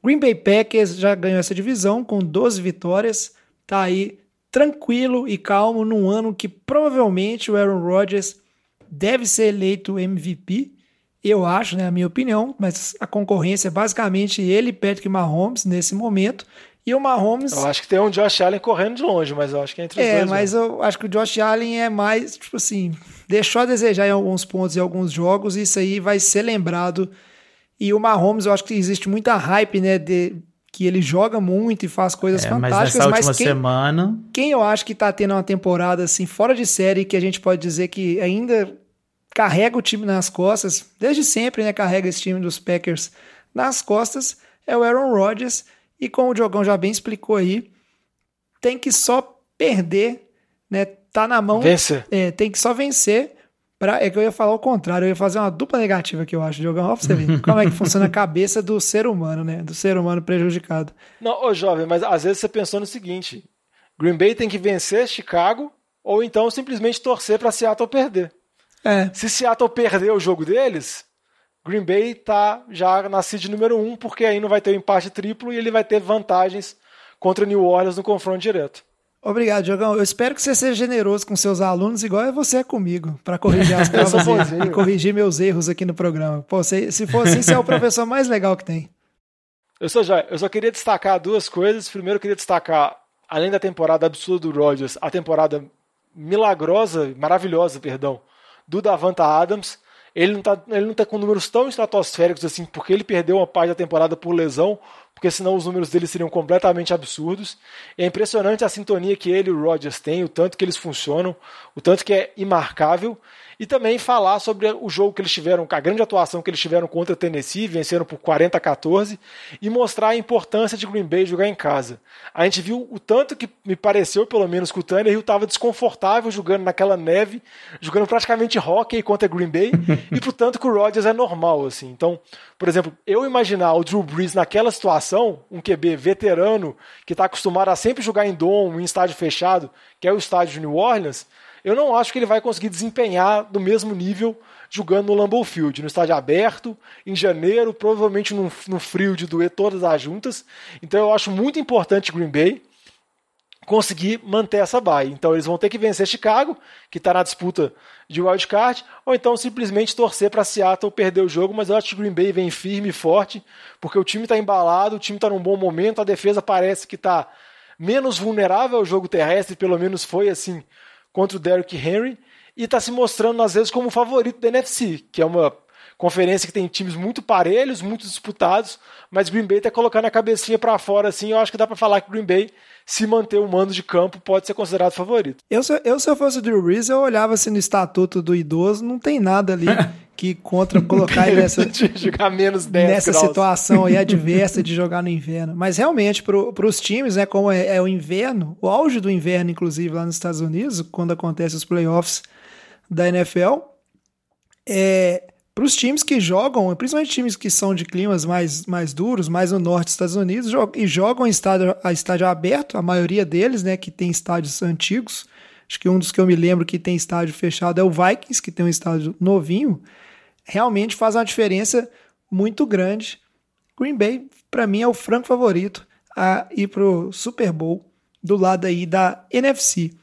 Green Bay Packers já ganhou essa divisão com 12 vitórias, tá aí tranquilo e calmo num ano que provavelmente o Aaron Rodgers deve ser eleito MVP. Eu acho, né, a minha opinião, mas a concorrência é basicamente ele e Patrick Mahomes nesse momento. E o Mahomes. Eu acho que tem um Josh Allen correndo de longe, mas eu acho que é entre os é, dois. É, mas né? eu acho que o Josh Allen é mais, tipo assim, deixou a desejar em alguns pontos e alguns jogos, e isso aí vai ser lembrado e o Mahomes, eu acho que existe muita hype, né, de que ele joga muito e faz coisas é, fantásticas, mas, mas quem, semana... quem eu acho que tá tendo uma temporada assim fora de série que a gente pode dizer que ainda carrega o time nas costas, desde sempre, né, carrega esse time dos Packers nas costas, é o Aaron Rodgers e como o Diogão já bem explicou aí, tem que só perder, né, tá na mão, vencer. É, tem que só vencer Pra, é que eu ia falar o contrário, eu ia fazer uma dupla negativa que eu acho, Diogão. Ó, pra você ver como é que funciona a cabeça do ser humano, né? Do ser humano prejudicado. Não, ô jovem, mas às vezes você pensou no seguinte: Green Bay tem que vencer Chicago ou então simplesmente torcer para Seattle perder. É. Se Seattle perder o jogo deles, Green Bay tá já na seed número um, porque aí não vai ter o um empate triplo e ele vai ter vantagens contra New Orleans no confronto direto. Obrigado, Diogão. Eu espero que você seja generoso com seus alunos, igual você é comigo, para corrigir as provas e, corrigir meus erros aqui no programa. Pô, se, se for assim, você é o professor mais legal que tem. Eu eu só queria destacar duas coisas. Primeiro, eu queria destacar, além da temporada absurda do Rodgers, a temporada milagrosa, maravilhosa, perdão, do Davanta Adams. Ele não, tá, ele não tá com números tão estratosféricos assim, porque ele perdeu uma parte da temporada por lesão, porque senão os números dele seriam completamente absurdos. É impressionante a sintonia que ele e o Rodgers têm, o tanto que eles funcionam, o tanto que é imarcável e também falar sobre o jogo que eles tiveram, a grande atuação que eles tiveram contra o Tennessee, venceram por 40 a 14, e mostrar a importância de Green Bay jogar em casa. A gente viu o tanto que me pareceu, pelo menos, que o Tannehill estava desconfortável jogando naquela neve, jogando praticamente hockey contra Green Bay, e pro tanto que o Rodgers é normal, assim. Então, por exemplo, eu imaginar o Drew Brees naquela situação situação, um QB veterano que está acostumado a sempre jogar em dom, em estádio fechado, que é o estádio de New Orleans, eu não acho que ele vai conseguir desempenhar no mesmo nível jogando no Lambeau Field, no estádio aberto, em janeiro, provavelmente no, no frio de doer todas as juntas. Então eu acho muito importante Green Bay conseguir manter essa bye. Então eles vão ter que vencer Chicago, que está na disputa de wild card, ou então simplesmente torcer para Seattle perder o jogo, mas eu acho que Green Bay vem firme e forte, porque o time está embalado, o time está num bom momento, a defesa parece que está menos vulnerável ao jogo terrestre, pelo menos foi assim contra o Derrick Henry, e está se mostrando às vezes como o favorito da NFC, que é uma conferência que tem times muito parelhos, muito disputados, mas Green Bay está colocando a cabecinha para fora assim, eu acho que dá para falar que Green Bay se manter o mando de campo, pode ser considerado favorito. Eu, se eu, se eu fosse o Drew Brees, eu olhava assim no estatuto do idoso, não tem nada ali que contra colocar ele nessa, jogar menos 10 nessa graus. situação aí adversa de jogar no inverno. Mas realmente, para os times, né, como é, é, o inverno, o auge do inverno, inclusive, lá nos Estados Unidos, quando acontece os playoffs da NFL, é, para os times que jogam, principalmente times que são de climas mais, mais duros, mais no norte dos Estados Unidos, e jogam em estádio, a estádio aberto, a maioria deles, né, que tem estádios antigos. Acho que um dos que eu me lembro que tem estádio fechado é o Vikings, que tem um estádio novinho. Realmente faz uma diferença muito grande. Green Bay, para mim, é o franco favorito a ir para o Super Bowl do lado aí da NFC.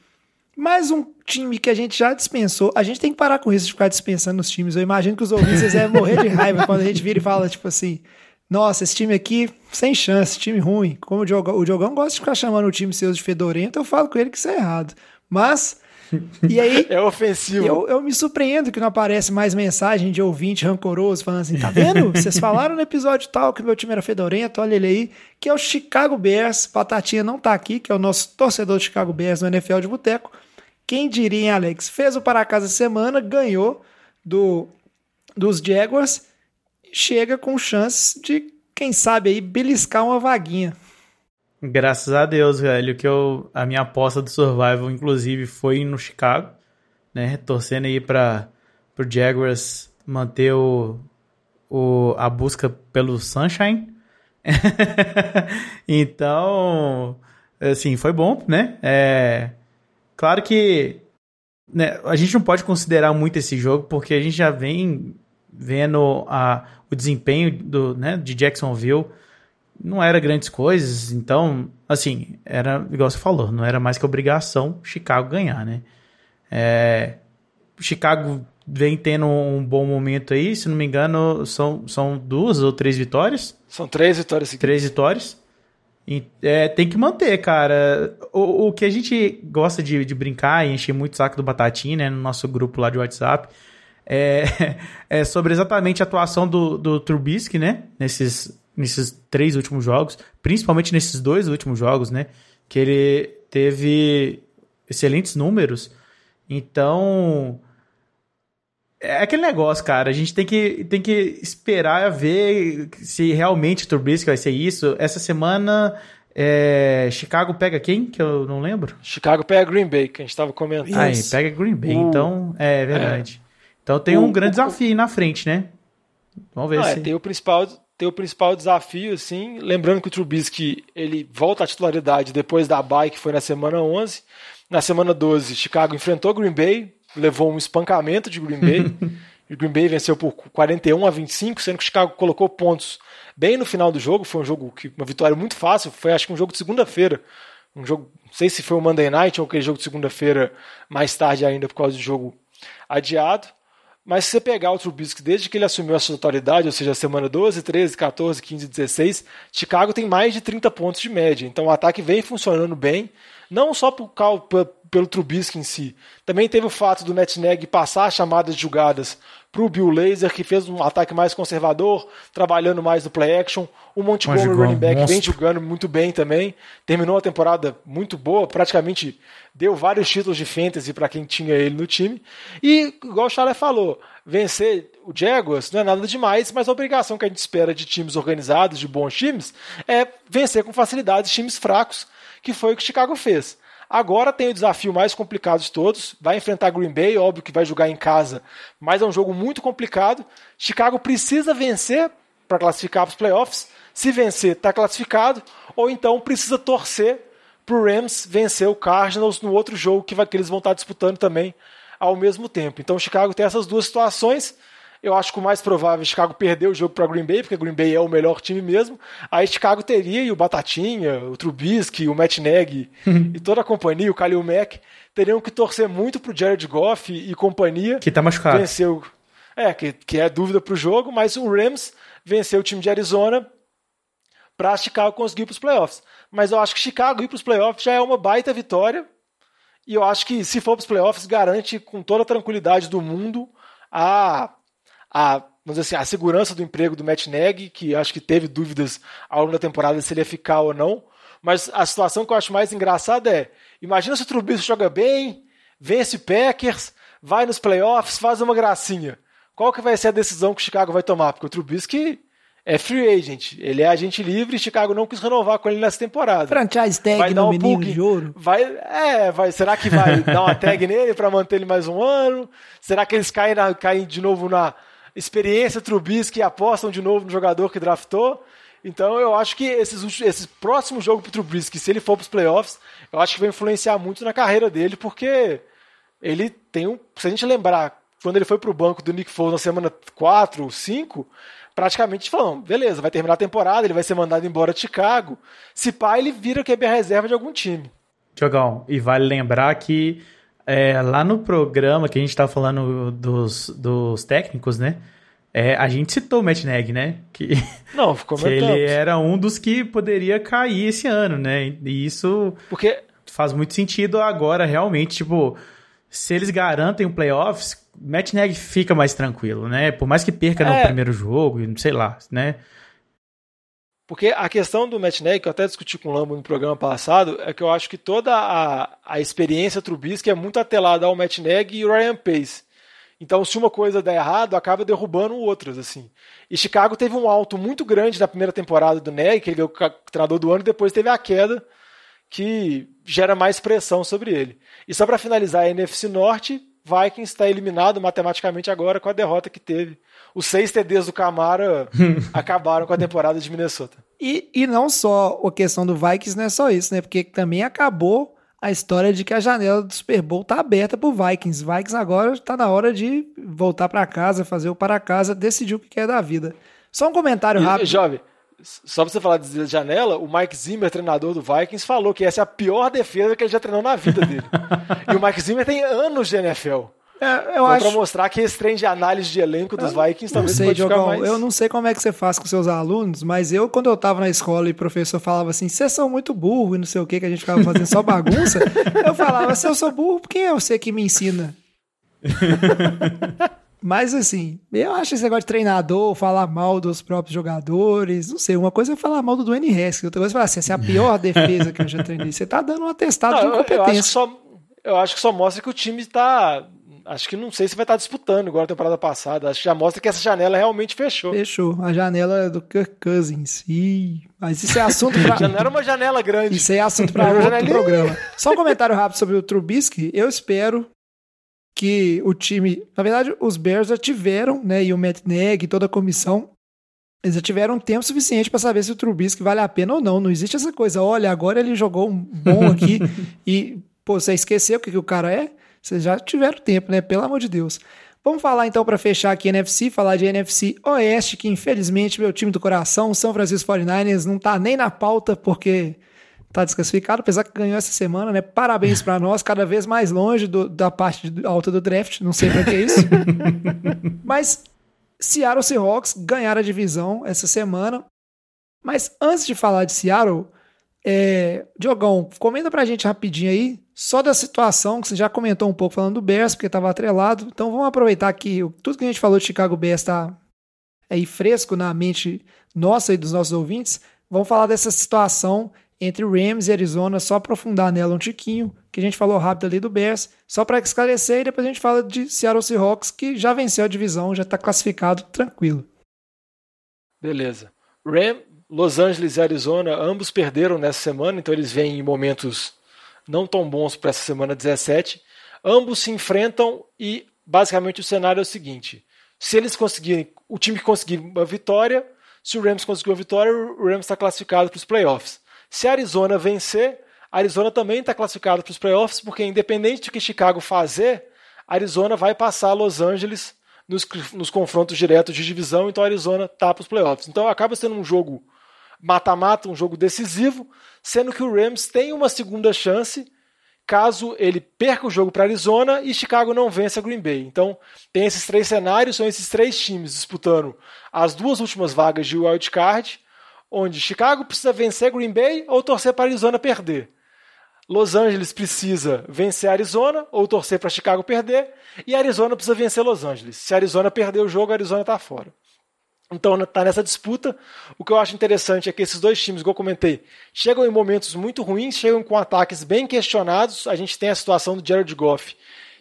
Mais um time que a gente já dispensou. A gente tem que parar com isso de ficar dispensando os times. Eu imagino que os ouvintes devem morrer de raiva quando a gente vira e fala, tipo assim, nossa, esse time aqui, sem chance, time ruim. Como o Diogão, o Diogão gosta de ficar chamando o time seu de fedorento, eu falo com ele que isso é errado. Mas, e aí... é ofensivo. Eu, eu me surpreendo que não aparece mais mensagem de ouvinte rancoroso falando assim, tá vendo? Vocês falaram no episódio tal que meu time era fedorento, olha ele aí, que é o Chicago Bears. Batatinha não tá aqui, que é o nosso torcedor de Chicago Bears no NFL de Boteco. Quem diria, hein, Alex? Fez o para casa semana, ganhou do dos Jaguars, chega com chances de, quem sabe aí, beliscar uma vaguinha. Graças a Deus, velho, que eu a minha aposta do Survival inclusive foi no Chicago, né? Torcendo aí para pro Jaguars manter o, o a busca pelo Sunshine. então, assim, foi bom, né? É, Claro que né, a gente não pode considerar muito esse jogo, porque a gente já vem vendo a, o desempenho do, né, de Jacksonville. Não era grandes coisas, então, assim, era igual você falou, não era mais que obrigação Chicago ganhar, né? É, Chicago vem tendo um bom momento aí, se não me engano, são, são duas ou três vitórias. São três vitórias seguidas. Três vitórias. É, tem que manter, cara. O, o que a gente gosta de, de brincar e encher muito o saco do Batatinha, né, no nosso grupo lá de WhatsApp, é, é sobre exatamente a atuação do, do Trubisky, né, nesses, nesses três últimos jogos, principalmente nesses dois últimos jogos, né, que ele teve excelentes números. Então, é aquele negócio, cara. A gente tem que, tem que esperar ver se realmente o Trubisky vai ser isso. Essa semana, é, Chicago pega quem? Que eu não lembro. Chicago pega Green Bay, que a gente estava comentando. Ah, pega Green Bay. Uh, então, é verdade. É. Então tem um grande desafio na frente, né? Vamos ver ah, se... É, tem o principal tem o principal desafio, assim, lembrando que o Trubisky, ele volta à titularidade depois da bye, que foi na semana 11. Na semana 12, Chicago enfrentou Green Bay, levou um espancamento de Green Bay. e Green Bay venceu por 41 a 25, sendo que Chicago colocou pontos bem no final do jogo. Foi um jogo que uma vitória muito fácil. Foi acho que um jogo de segunda-feira. Um jogo, não sei se foi o Monday Night ou aquele jogo de segunda-feira mais tarde ainda por causa do jogo adiado. Mas se você pegar o Trubisky desde que ele assumiu a sua autoridade, ou seja, semana 12, 13, 14, 15, 16, Chicago tem mais de 30 pontos de média. Então o ataque vem funcionando bem, não só por, pelo Trubisky em si. Também teve o fato do Netneg passar chamadas de jogadas para o Bill Laser, que fez um ataque mais conservador, trabalhando mais no play action. O Montgomery running back monstro. vem jogando muito bem também. Terminou a temporada muito boa, praticamente deu vários títulos de fantasy para quem tinha ele no time. E, igual o Charles falou, vencer o Jaguars não é nada demais, mas a obrigação que a gente espera de times organizados, de bons times, é vencer com facilidade times fracos, que foi o que o Chicago fez. Agora tem o desafio mais complicado de todos. Vai enfrentar Green Bay, óbvio que vai jogar em casa, mas é um jogo muito complicado. Chicago precisa vencer para classificar para os playoffs. Se vencer, está classificado, ou então precisa torcer para o Rams vencer o Cardinals no outro jogo que, vai, que eles vão estar tá disputando também ao mesmo tempo. Então Chicago tem essas duas situações. Eu acho que o mais provável é Chicago perder o jogo para Green Bay, porque Green Bay é o melhor time mesmo. Aí Chicago teria e o Batatinha, o Trubisky, o Matt Nagy e toda a companhia, o Khalil Mack, teriam que torcer muito pro Jared Goff e companhia. Que tá machucado. Venceu. É, que, que é dúvida pro jogo, mas o Rams venceu o time de Arizona para Chicago conseguir para os playoffs. Mas eu acho que Chicago ir para os playoffs já é uma baita vitória. E eu acho que se for para os playoffs, garante com toda a tranquilidade do mundo a a, vamos dizer assim, a segurança do emprego do Matt Nagy, que acho que teve dúvidas ao longo da temporada se ele ia ficar ou não. Mas a situação que eu acho mais engraçada é: imagina se o Trubisky joga bem, vence Packers, vai nos playoffs, faz uma gracinha. Qual que vai ser a decisão que o Chicago vai tomar? Porque o Trubisky é free agent, ele é agente livre e Chicago não quis renovar com ele nessa temporada. Franchise tag vai no um menino de ouro. Vai, é, vai, será que vai dar uma tag nele para manter ele mais um ano? Será que eles caem, na, caem de novo na, experiência Trubisky apostam de novo no jogador que draftou. Então eu acho que esses, esse próximo jogo pro Trubisky, se ele for para os playoffs, eu acho que vai influenciar muito na carreira dele, porque ele tem um. Se a gente lembrar, quando ele foi para o banco do Nick Foles na semana 4 ou 5, praticamente falando, beleza, vai terminar a temporada, ele vai ser mandado embora de Chicago. Se pá, ele vira QB reserva de algum time. Jogão, e vale lembrar que é, lá no programa que a gente estava falando dos, dos técnicos, né? É, a gente citou o Matt Nagy, né? Que, Não, ficou que ele era um dos que poderia cair esse ano, né? E isso Porque... faz muito sentido agora, realmente. Tipo, se eles garantem o playoffs, Matt Nagy fica mais tranquilo, né? Por mais que perca é... no primeiro jogo, sei lá, né? Porque a questão do Matt Nagy, que eu até discuti com o Lambo no programa passado, é que eu acho que toda a, a experiência Trubisky é muito atelada ao Matt Nagy e o Ryan Pace. Então, se uma coisa der errado, acaba derrubando outras, assim. E Chicago teve um alto muito grande na primeira temporada do Nagy, que ele é o treinador do ano, e depois teve a queda, que gera mais pressão sobre ele. E só para finalizar a NFC Norte, Vikings está eliminado matematicamente agora com a derrota que teve os seis TDs do Camara acabaram com a temporada de Minnesota. E, e não só a questão do Vikings, não é só isso, né? Porque também acabou a história de que a janela do Super Bowl tá aberta pro Vikings. Vikings agora tá na hora de voltar para casa, fazer o para casa, decidir o que quer da vida. Só um comentário e, rápido. Jovem, só pra você falar de janela, o Mike Zimmer, treinador do Vikings, falou que essa é a pior defesa que ele já treinou na vida dele. e o Mike Zimmer tem anos de NFL. É, eu acho... Pra mostrar que esse trem de análise de elenco dos eu Vikings talvez sei, pode Diogão, mais... Eu não sei como é que você faz com seus alunos, mas eu, quando eu tava na escola e o professor falava assim, vocês são muito burro e não sei o que, que a gente ficava fazendo só bagunça, eu falava, se eu sou burro, quem é você que me ensina? Mas assim, eu acho esse negócio de treinador, falar mal dos próprios jogadores, não sei, uma coisa é falar mal do Dwayne Haskins, outra coisa é falar assim, essa é a pior defesa que eu já treinei. Você tá dando um atestado não, de incompetência. Eu acho, só, eu acho que só mostra que o time está acho que não sei se vai estar disputando igual a temporada passada. Acho que já mostra que essa janela realmente fechou. Fechou. A janela é do Kirk Cousins. Ih, mas isso é assunto para. já não era uma janela grande. Isso é assunto para outro programa. Só um comentário rápido sobre o Trubisky. Eu espero que o time. Na verdade, os Bears já tiveram, né? E o Matt Neg, toda a comissão. Eles já tiveram tempo suficiente para saber se o Trubisky vale a pena ou não. Não existe essa coisa, olha, agora ele jogou um bom aqui e, pô, você esqueceu o que, que o cara é? Vocês já tiveram tempo, né? Pelo amor de Deus. Vamos falar então para fechar aqui NFC, falar de NFC Oeste, que infelizmente meu time do coração, o São Francisco 49ers, não tá nem na pauta porque tá desclassificado, apesar que ganhou essa semana, né? Parabéns para nós, cada vez mais longe do, da parte alta do draft, não sei para que é isso. Mas Seattle Seahawks ganharam a divisão essa semana. Mas antes de falar de Seattle, é, Diogão, comenta pra gente rapidinho aí, só da situação que você já comentou um pouco falando do Bears, porque estava atrelado. Então vamos aproveitar que tudo que a gente falou de Chicago Bears está aí fresco na mente nossa e dos nossos ouvintes. Vamos falar dessa situação entre Rams e Arizona, só aprofundar nela um tiquinho, que a gente falou rápido ali do Bears, só para esclarecer, e depois a gente fala de Seattle Seahawks, que já venceu a divisão, já está classificado tranquilo. Beleza. Ram, Los Angeles e Arizona, ambos perderam nessa semana, então eles vêm em momentos não tão bons para essa semana 17. Ambos se enfrentam e basicamente o cenário é o seguinte: se eles conseguirem, o time conseguir uma vitória, Se o Rams conseguir a vitória, o Rams está classificado para os playoffs. Se a Arizona vencer, a Arizona também está classificado para os playoffs, porque independente do que Chicago fazer, a Arizona vai passar Los Angeles nos, nos confrontos diretos de divisão, então a Arizona está para os playoffs. Então acaba sendo um jogo mata-mata, um jogo decisivo, sendo que o Rams tem uma segunda chance caso ele perca o jogo para Arizona e Chicago não vença Green Bay. Então, tem esses três cenários, são esses três times disputando as duas últimas vagas de wild card, onde Chicago precisa vencer Green Bay ou torcer para Arizona perder. Los Angeles precisa vencer Arizona ou torcer para Chicago perder, e Arizona precisa vencer Los Angeles. Se Arizona perder o jogo, Arizona está fora. Então está nessa disputa. O que eu acho interessante é que esses dois times, igual eu comentei, chegam em momentos muito ruins, chegam com ataques bem questionados. A gente tem a situação do Jared Goff,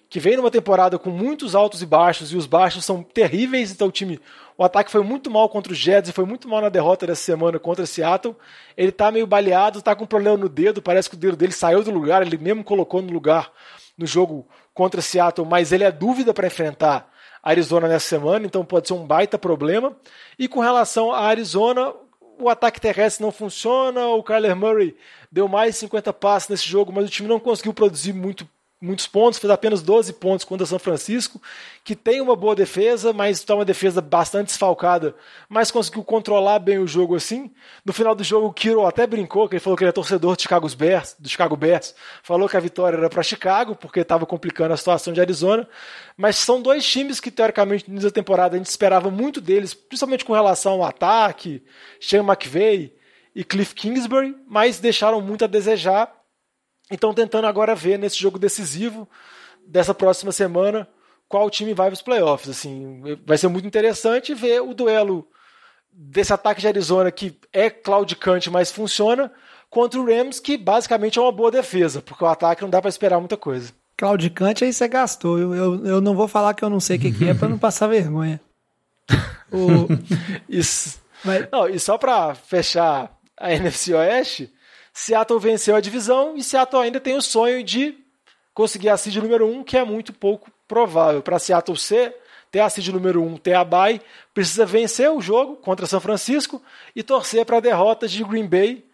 que vem numa temporada com muitos altos e baixos, e os baixos são terríveis, então o time. O ataque foi muito mal contra os Jets e foi muito mal na derrota dessa semana contra Seattle. Ele está meio baleado, está com um problema no dedo, parece que o dedo dele saiu do lugar, ele mesmo colocou no lugar no jogo contra Seattle, mas ele é dúvida para enfrentar Arizona nessa semana, então pode ser um baita problema. E com relação a Arizona, o ataque terrestre não funciona, o Kyler Murray deu mais 50 passes nesse jogo, mas o time não conseguiu produzir muito muitos pontos, fez apenas 12 pontos contra São Francisco, que tem uma boa defesa, mas está uma defesa bastante desfalcada, mas conseguiu controlar bem o jogo assim. No final do jogo, o Kiro até brincou, que ele falou que ele é torcedor de Chicago Bears, do Chicago Bears, falou que a vitória era para Chicago, porque estava complicando a situação de Arizona, mas são dois times que, teoricamente, no início da temporada, a gente esperava muito deles, principalmente com relação ao ataque, Sean McVay e Cliff Kingsbury, mas deixaram muito a desejar então, tentando agora ver nesse jogo decisivo dessa próxima semana qual time vai para os playoffs. Assim, vai ser muito interessante ver o duelo desse ataque de Arizona que é claudicante, mas funciona, contra o Rams, que basicamente é uma boa defesa, porque o ataque não dá para esperar muita coisa. Claudicante aí você gastou. Eu, eu, eu não vou falar que eu não sei o que, que é para não passar vergonha. o... Isso. Mas... Não, e só para fechar a NFC Oeste, Seattle venceu a divisão e Seattle ainda tem o sonho de conseguir a seed número 1, que é muito pouco provável. Para Seattle ser, ter a seed número 1, ter a bye, precisa vencer o jogo contra São Francisco e torcer para derrotas de Green Bay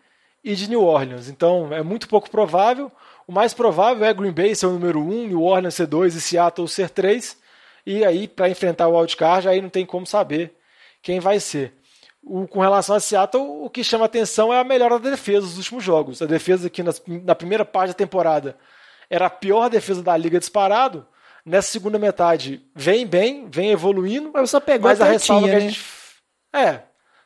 e de New Orleans. Então é muito pouco provável. O mais provável é Green Bay ser o número 1, New Orleans ser 2 e Seattle ser 3. E aí, para enfrentar o wildcard, aí não tem como saber quem vai ser. O, com relação a Seattle, o que chama atenção é a melhora da defesa dos últimos jogos. A defesa aqui na, na primeira parte da temporada era a pior defesa da liga disparado. Nessa segunda metade vem bem, vem evoluindo. Mas só pegou mas a ressalva que a gente. É,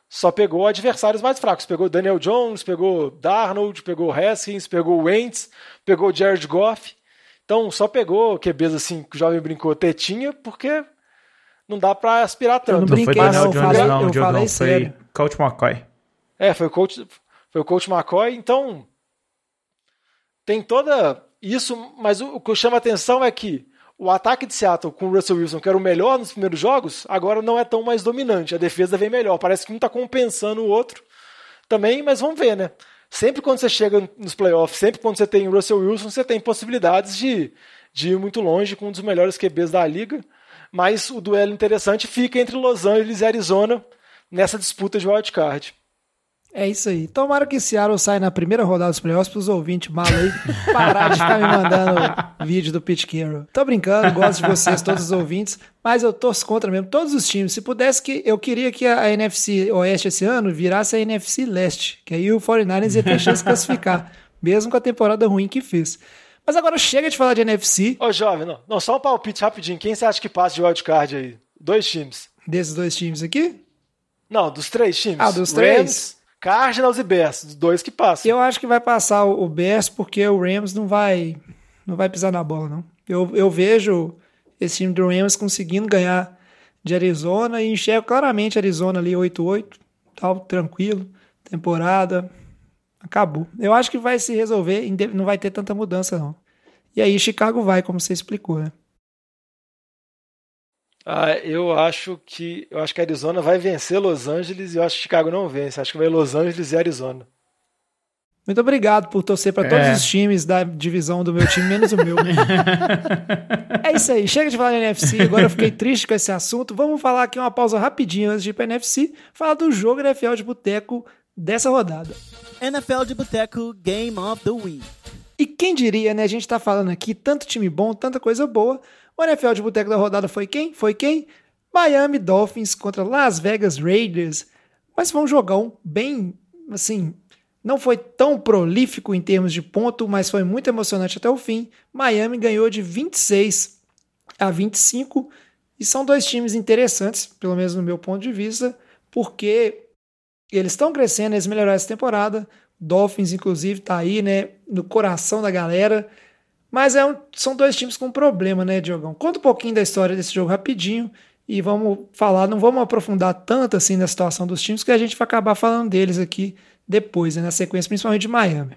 só pegou adversários mais fracos. Pegou Daniel Jones, pegou Darnold, pegou Haskins, pegou Wentz, pegou Jared Goff. Então só pegou QBs assim que o jovem brincou tetinha, porque não dá para aspirar tanto. Eu não brinquei, não, não, eu falei, não, eu falei não, sério. Foi Coach McCoy. É, foi o Coach, foi o Coach McCoy, então tem toda isso, mas o, o que chama atenção é que o ataque de Seattle com o Russell Wilson, que era o melhor nos primeiros jogos, agora não é tão mais dominante. A defesa vem melhor. Parece que um está compensando o outro também, mas vamos ver, né? Sempre quando você chega nos playoffs, sempre quando você tem o Russell Wilson, você tem possibilidades de, de ir muito longe com um dos melhores QBs da liga mas o duelo interessante fica entre Los Angeles e Arizona nessa disputa de wildcard. É isso aí. Tomara que Seattle saia na primeira rodada dos playoffs para os ouvintes malos aí parar de ficar me mandando vídeo do Pete Carroll. Tô brincando, gosto de vocês, todos os ouvintes, mas eu torço contra mesmo todos os times. Se pudesse, que eu queria que a NFC Oeste esse ano virasse a NFC Leste, que aí o 49ers ia ter chance de classificar, mesmo com a temporada ruim que fez. Mas agora chega de falar de NFC. Ô, jovem, não, não só um palpite rapidinho. Quem você acha que passa de wildcard aí? Dois times. Desses dois times aqui? Não, dos três times. Ah, dos três? Rams, Cardinals e Bears. Dos dois que passam. Eu acho que vai passar o Bears porque o Rams não vai não vai pisar na bola, não. Eu, eu vejo esse time do Rams conseguindo ganhar de Arizona e enxergo claramente Arizona ali 8-8, tal, tranquilo, temporada, Acabou. Eu acho que vai se resolver, não vai ter tanta mudança, não. E aí Chicago vai, como você explicou, né? Ah, eu acho que eu acho que Arizona vai vencer Los Angeles e eu acho que Chicago não vence. Acho que vai Los Angeles e Arizona. Muito obrigado por torcer para todos É. os times da divisão do meu time, menos o meu. é isso aí, chega de falar de NFC, agora eu fiquei triste com esse assunto. Vamos falar aqui uma pausa rapidinho antes de ir pra NFC, falar do jogo NFL de boteco dessa rodada. NFL de Boteco Game of the Week. E quem diria, né? A gente tá falando aqui tanto time bom, tanta coisa boa. O NFL de boteco da rodada foi quem? Foi quem? Miami Dolphins contra Las Vegas Raiders. Mas foi um jogão bem, assim, não foi tão prolífico em termos de ponto, mas foi muito emocionante até o fim. Miami ganhou de 26 a 25 e são dois times interessantes, pelo menos no meu ponto de vista, porque eles estão crescendo, eles melhoraram essa temporada. Dolphins, inclusive, tá aí, né, no coração da galera. Mas é um- são dois times com problema, né, Diogão? Conta um pouquinho da história desse jogo rapidinho e vamos falar, não vamos aprofundar tanto assim na situação dos times, que a gente vai acabar falando deles aqui depois, né, na sequência, principalmente de Miami.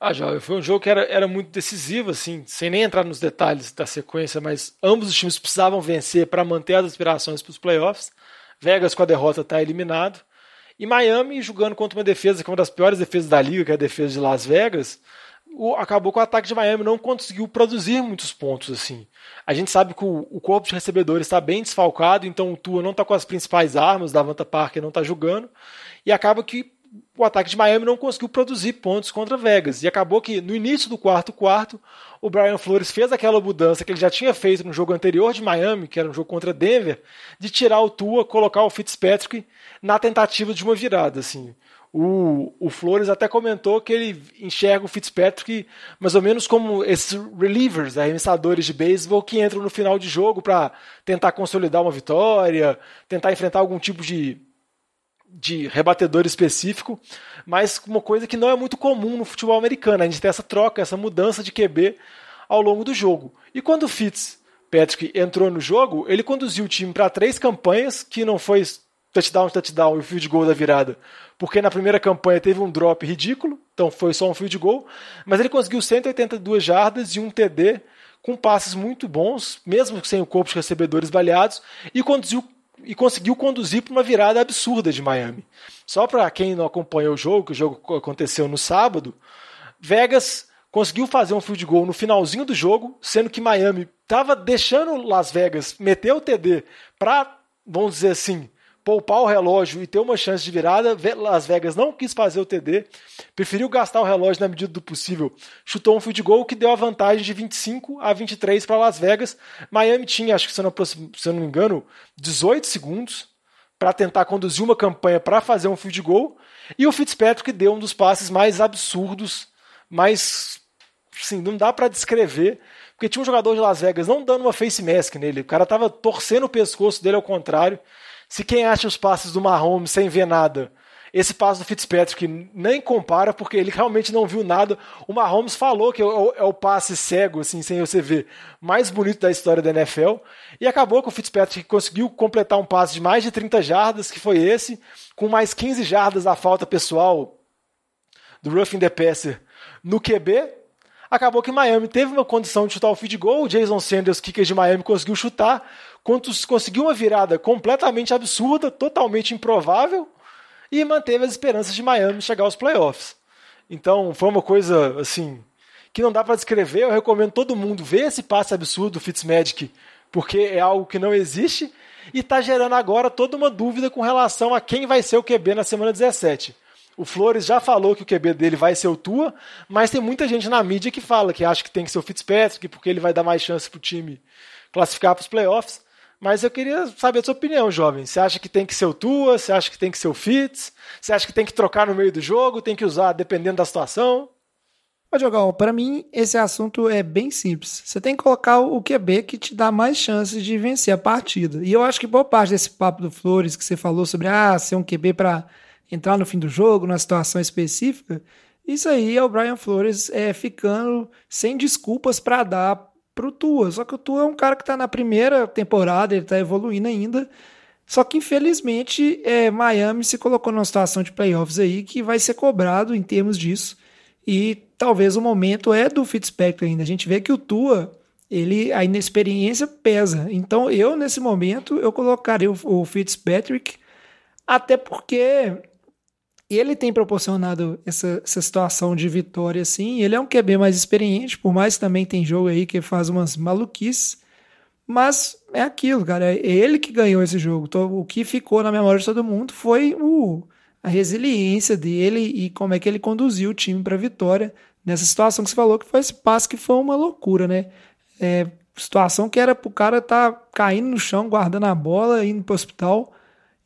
Ah, já foi um jogo que era, era muito decisivo, assim, sem nem entrar nos detalhes da sequência, mas ambos os times precisavam vencer para manter as aspirações para os playoffs. Vegas com a derrota está eliminado. E Miami jogando contra uma defesa que é uma das piores defesas da liga, que é a defesa de Las Vegas, o- acabou que o ataque de Miami não conseguiu produzir muitos pontos assim. A gente sabe que o, o corpo de recebedores está bem desfalcado, então o Tua não está com as principais armas, Davanta Parker não está jogando, e acaba que o ataque de Miami não conseguiu produzir pontos contra Vegas. E acabou que no início do quarto quarto, o Brian Flores fez aquela mudança que ele já tinha feito no jogo anterior de Miami, que era um jogo contra Denver, de tirar o Tua, colocar o Fitzpatrick na tentativa de uma virada, assim. O, o Flores até comentou que ele enxerga o Fitzpatrick mais ou menos como esses relievers, arremessadores de beisebol que entram no final de jogo para tentar consolidar uma vitória, tentar enfrentar algum tipo de, de rebatedor específico, mas uma coisa que não é muito comum no futebol americano. A gente tem essa troca, essa mudança de QB ao longo do jogo. E quando o Fitzpatrick entrou no jogo, ele conduziu o time para três campanhas, que não foi touchdown, touchdown e o field goal da virada, porque na primeira campanha teve um drop ridículo, então foi só um field goal, mas ele conseguiu 182 jardas e um TD com passes muito bons, mesmo sem o corpo de recebedores baleados, e conduziu e conseguiu conduzir para uma virada absurda de Miami. Só para quem não acompanhou o jogo, que o jogo aconteceu no sábado, Vegas conseguiu fazer um field goal no finalzinho do jogo, sendo que Miami estava deixando Las Vegas meter o TD para, vamos dizer assim, poupar o relógio e ter uma chance de virada. Las Vegas não quis fazer o TD, preferiu gastar o relógio na medida do possível. Chutou um field goal que deu a vantagem de 25 a 23 para Las Vegas. Miami tinha, acho que se eu não, se eu não me engano, 18 segundos para tentar conduzir uma campanha para fazer um field goal. E o Fitzpatrick deu um dos passes mais absurdos, mais. Assim, não dá para descrever. Porque tinha um jogador de Las Vegas não dando uma face mask nele. O cara tava torcendo o pescoço dele ao contrário. Se quem acha os passes do Mahomes sem ver nada, esse passe do Fitzpatrick nem compara, porque ele realmente não viu nada. O Mahomes falou que é o, é o passe cego, assim, sem você ver, mais bonito da história da NFL. E acabou que o Fitzpatrick conseguiu completar um passe de mais de 30 jardas, que foi esse, com mais 15 jardas da falta pessoal do Roughing the Passer no QB. Acabou que Miami teve uma condição de chutar o field goal. O Jason Sanders, kicker de Miami, conseguiu chutar. Conseguiu uma virada completamente absurda, totalmente improvável, e manteve as esperanças de Miami chegar aos playoffs. Então foi uma coisa assim que não dá para descrever. Eu recomendo todo mundo ver esse passe absurdo do Fitzmagic, porque é algo que não existe e está gerando agora toda uma dúvida com relação a quem vai ser o QB na semana 17. O Flores já falou que o QB dele vai ser o Tua, mas tem muita gente na mídia que fala que acha que tem que ser o Fitzpatrick, porque ele vai dar mais chance para o time classificar para os playoffs. Mas eu queria saber a sua opinião, jovem. Você acha que tem que ser o Tua? Você acha que tem que ser o Fitz? Você acha que tem que trocar no meio do jogo? Tem que usar dependendo da situação? Ô, Diogão, para mim esse assunto é bem simples. Você tem que colocar o QB que te dá mais chances de vencer a partida. E eu acho que boa parte desse papo do Flores que você falou sobre ah, ser um QB para entrar no fim do jogo, numa situação específica, isso aí é o Brian Flores é, ficando sem desculpas para dar pro Tua. Só que o Tua é um cara que tá na primeira temporada, ele tá evoluindo ainda. Só que infelizmente é, Miami se colocou numa situação de playoffs aí que vai ser cobrado em termos disso. E talvez o momento é do Fitzpatrick ainda. A gente vê que o Tua, ele a inexperiência pesa. Então eu nesse momento eu colocaria o, o Fitzpatrick até porque ele tem proporcionado essa, essa situação de vitória, assim. Ele é um QB mais experiente, por mais que também tem jogo aí que faz umas maluquices. Mas é aquilo, cara. É ele que ganhou esse jogo. Então, o que ficou na memória de todo mundo foi o, a resiliência dele e como é que ele conduziu o time para a vitória nessa situação que você falou, que foi esse passe que foi uma loucura, né? É, situação que era pro cara tá caindo no chão, guardando a bola, indo pro hospital.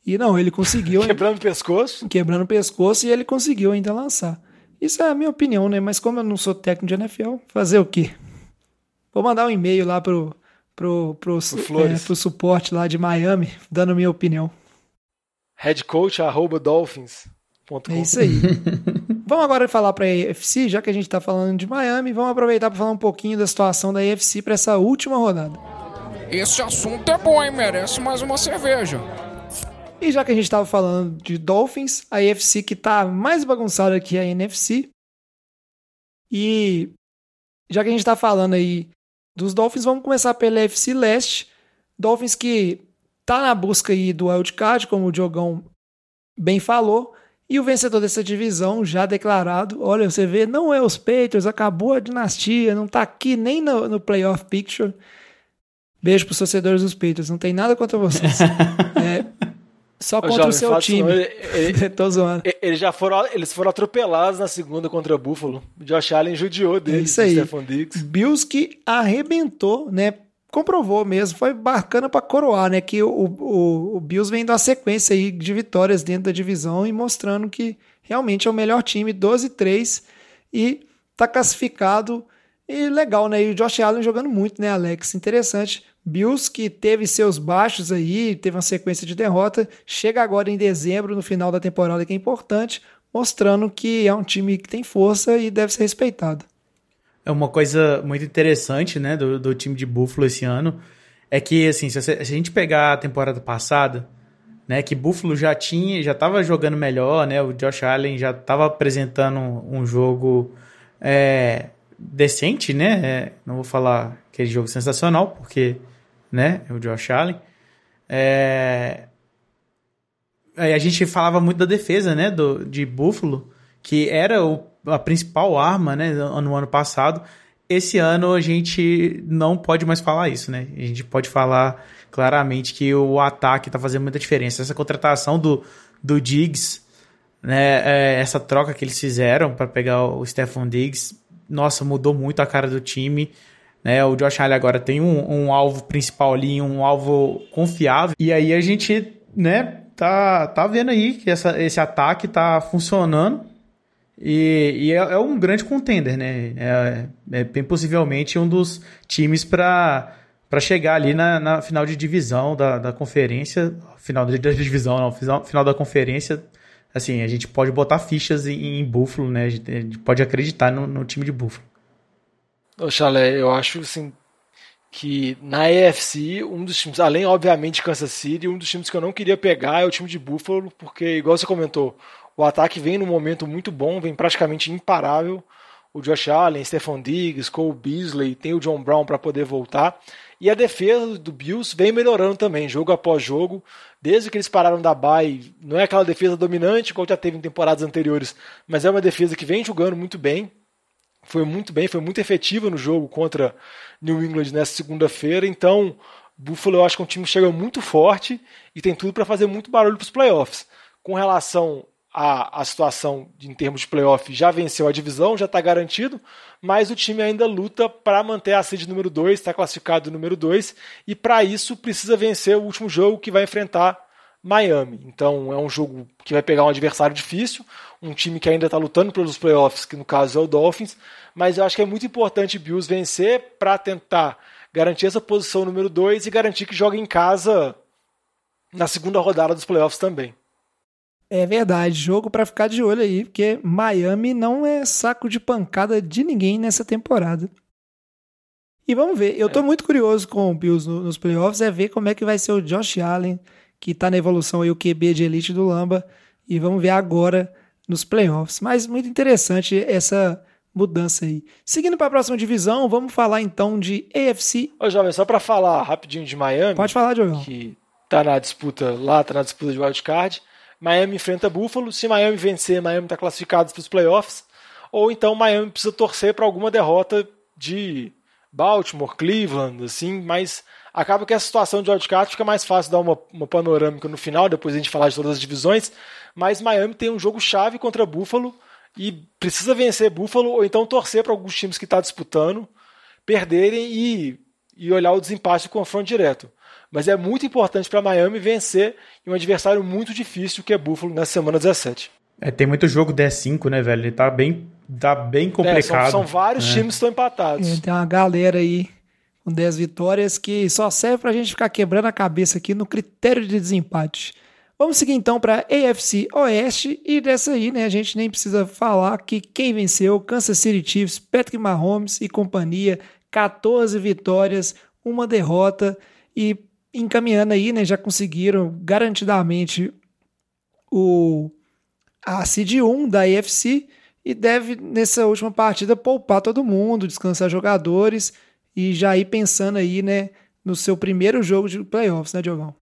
E não, ele conseguiu. quebrando o pescoço? Quebrando o pescoço e ele conseguiu ainda lançar. Isso é a minha opinião, né? Mas como eu não sou técnico de NFL, fazer o quê? Vou mandar um e-mail lá pro, pro, pro, pro, é, pro suporte lá de Miami, dando minha opinião. Headcoach arroba Dolphins. É isso aí. vamos agora falar para a AFC, já que a gente está falando de Miami, vamos aproveitar para falar um pouquinho da situação da AFC para essa última rodada. Esse assunto é bom, hein? Merece mais uma cerveja. E já que a gente estava falando de Dolphins, a AFC que está mais bagunçada que a NFC. E já que a gente está falando aí dos Dolphins, vamos começar pela AFC Leste. Dolphins que tá na busca aí do wildcard, como o Diogão bem falou. E o vencedor dessa divisão já declarado, olha, você vê, não é os Patriots, acabou a dinastia, não tá aqui nem no, no playoff picture. Beijo pros torcedores dos Patriots, não tem nada contra vocês. é, só contra o seu time. Ele, Tô zoando. Eles já foram, eles foram atropelados na segunda contra o Buffalo. O Josh Allen judiou é isso aí. Stephon Diggs. Bills que arrebentou, né? comprovou mesmo, foi bacana para coroar, né? Que o, o, o Bills vem da sequência aí de vitórias dentro da divisão e mostrando que realmente é o melhor time, 12-3 e tá classificado e legal, né? E o Josh Allen jogando muito, né, Alex? Interessante. Bills que teve seus baixos aí, teve uma sequência de derrota, chega agora em dezembro, no final da temporada, que é importante, mostrando que é um time que tem força e deve ser respeitado. É uma coisa muito interessante, né, do, do time de Buffalo esse ano, é que, assim, se, a gente pegar a temporada passada, né, que Buffalo já tinha, já estava jogando melhor, né, o Josh Allen já estava apresentando um jogo é, decente, né, é, não vou falar aquele jogo sensacional, porque, né, o Josh Allen. É, a gente falava muito da defesa, né, do, de Buffalo, que era o a principal arma, né, no ano passado. Esse ano a gente não pode mais falar isso, né? A gente pode falar claramente que o ataque está fazendo muita diferença. Essa contratação do, do Diggs, né, é, essa troca que eles fizeram para pegar o Stephon Diggs, nossa, mudou muito a cara do time. Né? O Josh Allen agora tem um, um alvo principal ali, um alvo confiável. E aí a gente, né, tá, tá vendo aí que essa, esse ataque tá funcionando. E, e é, é, um grande contender, né? É, é bem possivelmente um dos times para para chegar ali na, na, final de divisão da, da conferência, final da divisão não, final, final da conferência, assim, a gente pode botar fichas em, em Buffalo, né? A gente, a gente, pode acreditar no, no time de Buffalo. Ô, eu acho assim que na AFC, um dos times, além obviamente de Kansas City, um dos times que eu não queria pegar é o time de Buffalo, porque igual você comentou, o ataque vem num momento muito bom, vem praticamente imparável. O Josh Allen, Stephon Diggs, Cole Beasley, tem o John Brown para poder voltar. E a defesa do Bills vem melhorando também, jogo após jogo. Desde que eles pararam da bye, não é aquela defesa dominante como já teve em temporadas anteriores, mas é uma defesa que vem jogando muito bem. Foi muito bem, foi muito efetiva no jogo contra New England nessa segunda-feira. Então, Buffalo eu acho que é um time que chega muito forte e tem tudo para fazer muito barulho para os playoffs. Com relação a, a situação de, em termos de playoff já venceu a divisão, já está garantido, mas o time ainda luta para manter a seed número 2, está classificado número 2, e para isso precisa vencer o último jogo que vai enfrentar Miami. Então é um jogo que vai pegar um adversário difícil, um time que ainda está lutando pelos playoffs, que no caso é o Dolphins, mas eu acho que é muito importante o Bills vencer para tentar garantir essa posição número 2 e garantir que joga em casa na segunda rodada dos playoffs também. É verdade, jogo para ficar de olho aí, porque Miami não é saco de pancada de ninguém nessa temporada. E vamos ver, eu tô é. muito curioso com o Bills nos playoffs, é ver como é que vai ser o Josh Allen, que tá na evolução aí, o QB de elite do Lamba, e vamos ver agora nos playoffs. Mas muito interessante essa mudança aí. Seguindo para a próxima divisão, vamos falar então de AFC. Ô, jovem, só para falar rapidinho de Miami. Pode falar, Diogão. Que tá na disputa lá, tá na disputa de wildcard Miami enfrenta Buffalo. Se Miami vencer, Miami está classificado para os playoffs. Ou então Miami precisa torcer para alguma derrota de Baltimore, Cleveland, assim, mas acaba que essa situação de wildcard fica mais fácil dar uma, uma panorâmica no final, depois a gente falar de todas as divisões. Mas Miami tem um jogo chave contra Buffalo e precisa vencer Buffalo ou então torcer para alguns times que está disputando perderem e, e olhar o desempate do confronto direto. Mas é muito importante para Miami vencer em um adversário muito difícil que é Buffalo nessa semana 17. É, tem muito jogo 10-5, né, velho? Ele tá bem, tá bem complicado. É, são, são, vários é. times que estão empatados. É, tem uma galera aí com 10 vitórias que só serve pra gente ficar quebrando a cabeça aqui no critério de desempate. Vamos seguir então para AFC Oeste e dessa aí, né, a gente nem precisa falar que quem venceu, Kansas City Chiefs, Patrick Mahomes e companhia, 14 vitórias, uma derrota e encaminhando aí, né, já conseguiram garantidamente o a seed 1 da AFC e deve nessa última partida poupar todo mundo, descansar jogadores e já ir pensando aí, né, no seu primeiro jogo de playoffs, né, Diogão?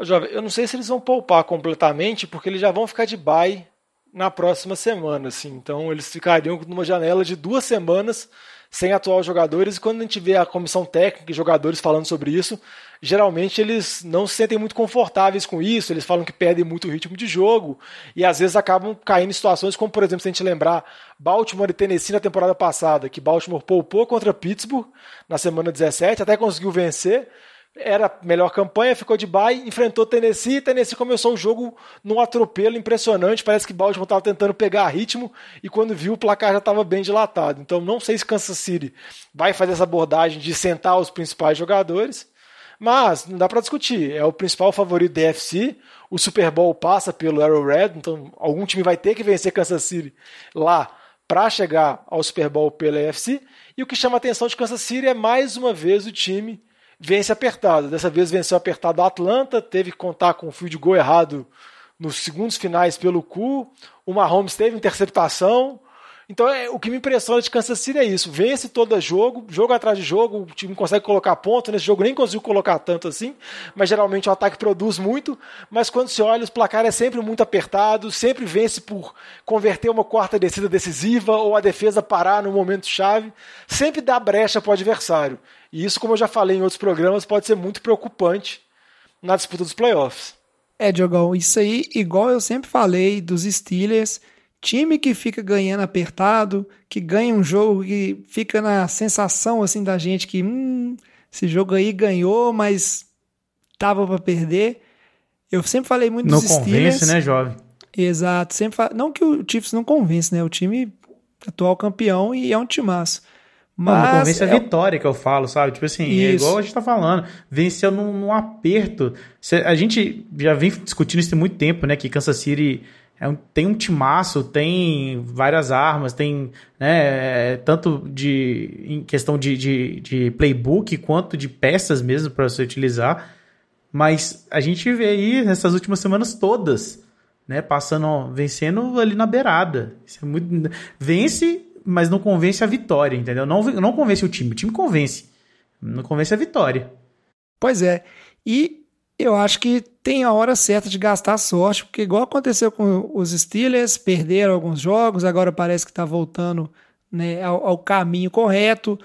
Jovem, eu não sei se eles vão poupar completamente, porque eles já vão ficar de bye na próxima semana, assim. Então eles ficariam numa janela de duas semanas sem atuar os jogadores, e quando a gente vê a comissão técnica e jogadores falando sobre isso, geralmente eles não se sentem muito confortáveis com isso, eles falam que perdem muito o ritmo de jogo, e às vezes acabam caindo em situações como, por exemplo, se a gente lembrar Baltimore e Tennessee na temporada passada, que Baltimore poupou contra Pittsburgh na semana 17, até conseguiu vencer, era a melhor campanha, ficou de bye, enfrentou Tennessee, Tennessee começou o jogo num atropelo impressionante, parece que Baltimore estava tentando pegar ritmo e quando viu o placar já estava bem dilatado. Então não sei se Kansas City vai fazer essa abordagem de sentar os principais jogadores, mas não dá para discutir, é o principal favorito da FC, o Super Bowl passa pelo Arrowhead, então algum time vai ter que vencer Kansas City lá para chegar ao Super Bowl pela FC, e o que chama a atenção de Kansas City é mais uma vez o time vence apertado. Dessa vez venceu apertado a Atlanta, teve que contar com o fio de gol errado nos segundos finais pelo cu. O Mahomes teve interceptação. Então, é, o que me impressiona de Kansas City é isso. Vence todo jogo, jogo atrás de jogo, o time consegue colocar ponto. Nesse jogo nem conseguiu colocar tanto assim, mas geralmente o ataque produz muito. Mas quando se olha, os placares é sempre muito apertado, sempre vence por converter uma quarta descida decisiva ou a defesa parar no momento chave. Sempre dá brecha para o adversário. E isso, como eu já falei em outros programas, pode ser muito preocupante na disputa dos playoffs. É, Diogão, isso aí, igual eu sempre falei dos Steelers Time que fica ganhando apertado, que ganha um jogo que fica na sensação assim da gente que hum, esse jogo aí ganhou, mas tava para perder. Eu sempre falei muito não dos Steelers. Não convence, né, jovem? Exato, sempre fal... não que o Chiefs não convence, né? O time atual campeão e é um timaço. Mas não convence é... a vitória que eu falo, sabe? Tipo assim, isso. é igual a gente tá falando. Venceu num, num aperto. A gente já vem discutindo isso há muito tempo, né? Que Kansas City é um, tem um timaço, tem várias armas, tem né, é, tanto de em questão de, de, de playbook quanto de peças mesmo para você utilizar. Mas a gente vê aí nessas últimas semanas todas, né, passando, vencendo ali na beirada. Isso é muito, vence, mas não convence a vitória, entendeu? Não, não convence o time, o time convence, não convence a vitória. Pois é. E eu acho que tem a hora certa de gastar sorte, porque igual aconteceu com os Steelers, perderam alguns jogos, agora parece que está voltando né, ao, ao, caminho correto.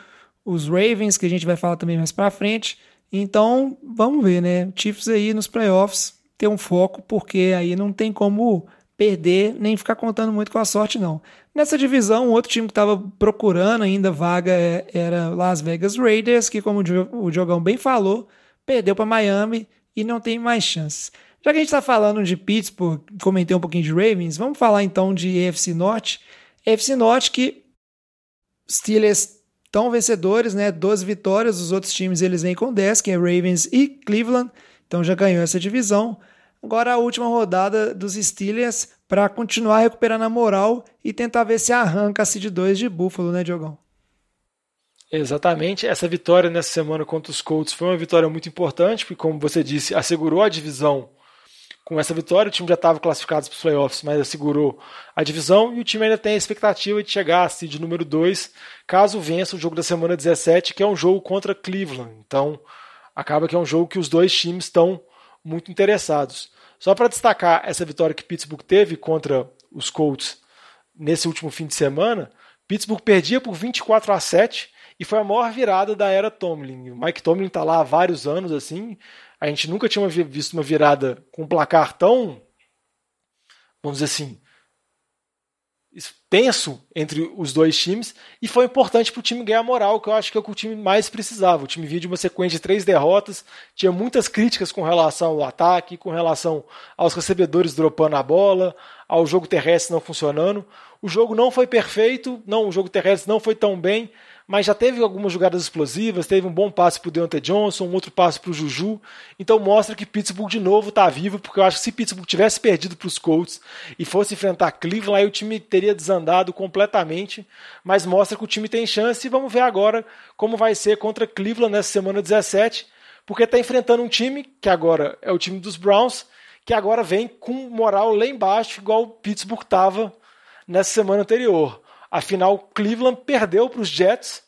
Os Ravens, que a gente vai falar também mais para frente. Então, vamos ver, né? Chiefs aí nos playoffs ter um foco, porque aí não tem como perder nem ficar contando muito com a sorte, não. Nessa divisão, outro time que estava procurando ainda vaga é, era Las Vegas Raiders, que, como o Diogão bem falou, perdeu para Miami e não tem mais chances. Já que a gente está falando de Pittsburgh, comentei um pouquinho de Ravens, vamos falar então de EFC Norte. EFC Norte que Steelers estão vencedores, né? 12 vitórias, os outros times eles vêm com 10, que é Ravens e Cleveland, então já ganhou essa divisão. Agora a última rodada dos Steelers para continuar recuperando a moral e tentar ver se arranca a seed 2 de Buffalo, né, Diogão? Exatamente. Essa vitória nessa semana contra os Colts foi uma vitória muito importante, porque, como você disse, assegurou a divisão com essa vitória. O time já estava classificado para os playoffs, mas assegurou a divisão. E o time ainda tem a expectativa de chegar a seed número 2, caso vença o jogo da semana 17, que é um jogo contra Cleveland. Então, acaba que é um jogo que os dois times estão muito interessados. Só para destacar essa vitória que Pittsburgh teve contra os Colts nesse último fim de semana, Pittsburgh perdia por 24 a 7 e foi a maior virada da era Tomlin. O Mike Tomlin está lá há vários anos assim. A gente nunca tinha visto uma virada com um placar tão vamos dizer assim, tenso entre os dois times e foi importante para o time ganhar moral, que eu acho que é o que o time mais precisava. O time vinha de uma sequência de três derrotas, tinha muitas críticas com relação ao ataque, com relação aos recebedores dropando a bola, ao jogo terrestre não funcionando. O jogo não foi perfeito, não, o jogo terrestre não foi tão bem, mas já teve algumas jogadas explosivas, teve um bom passe para o Deontay Johnson, um outro passe para o Juju, então mostra que Pittsburgh de novo está vivo, porque eu acho que se Pittsburgh tivesse perdido para os Colts e fosse enfrentar Cleveland, aí o time teria desandado completamente, mas mostra que o time tem chance e vamos ver agora como vai ser contra Cleveland nessa semana 17, porque está enfrentando um time que agora é o time dos Browns, que agora vem com moral lá embaixo, igual o Pittsburgh estava nessa semana anterior. Afinal, Cleveland perdeu para os Jets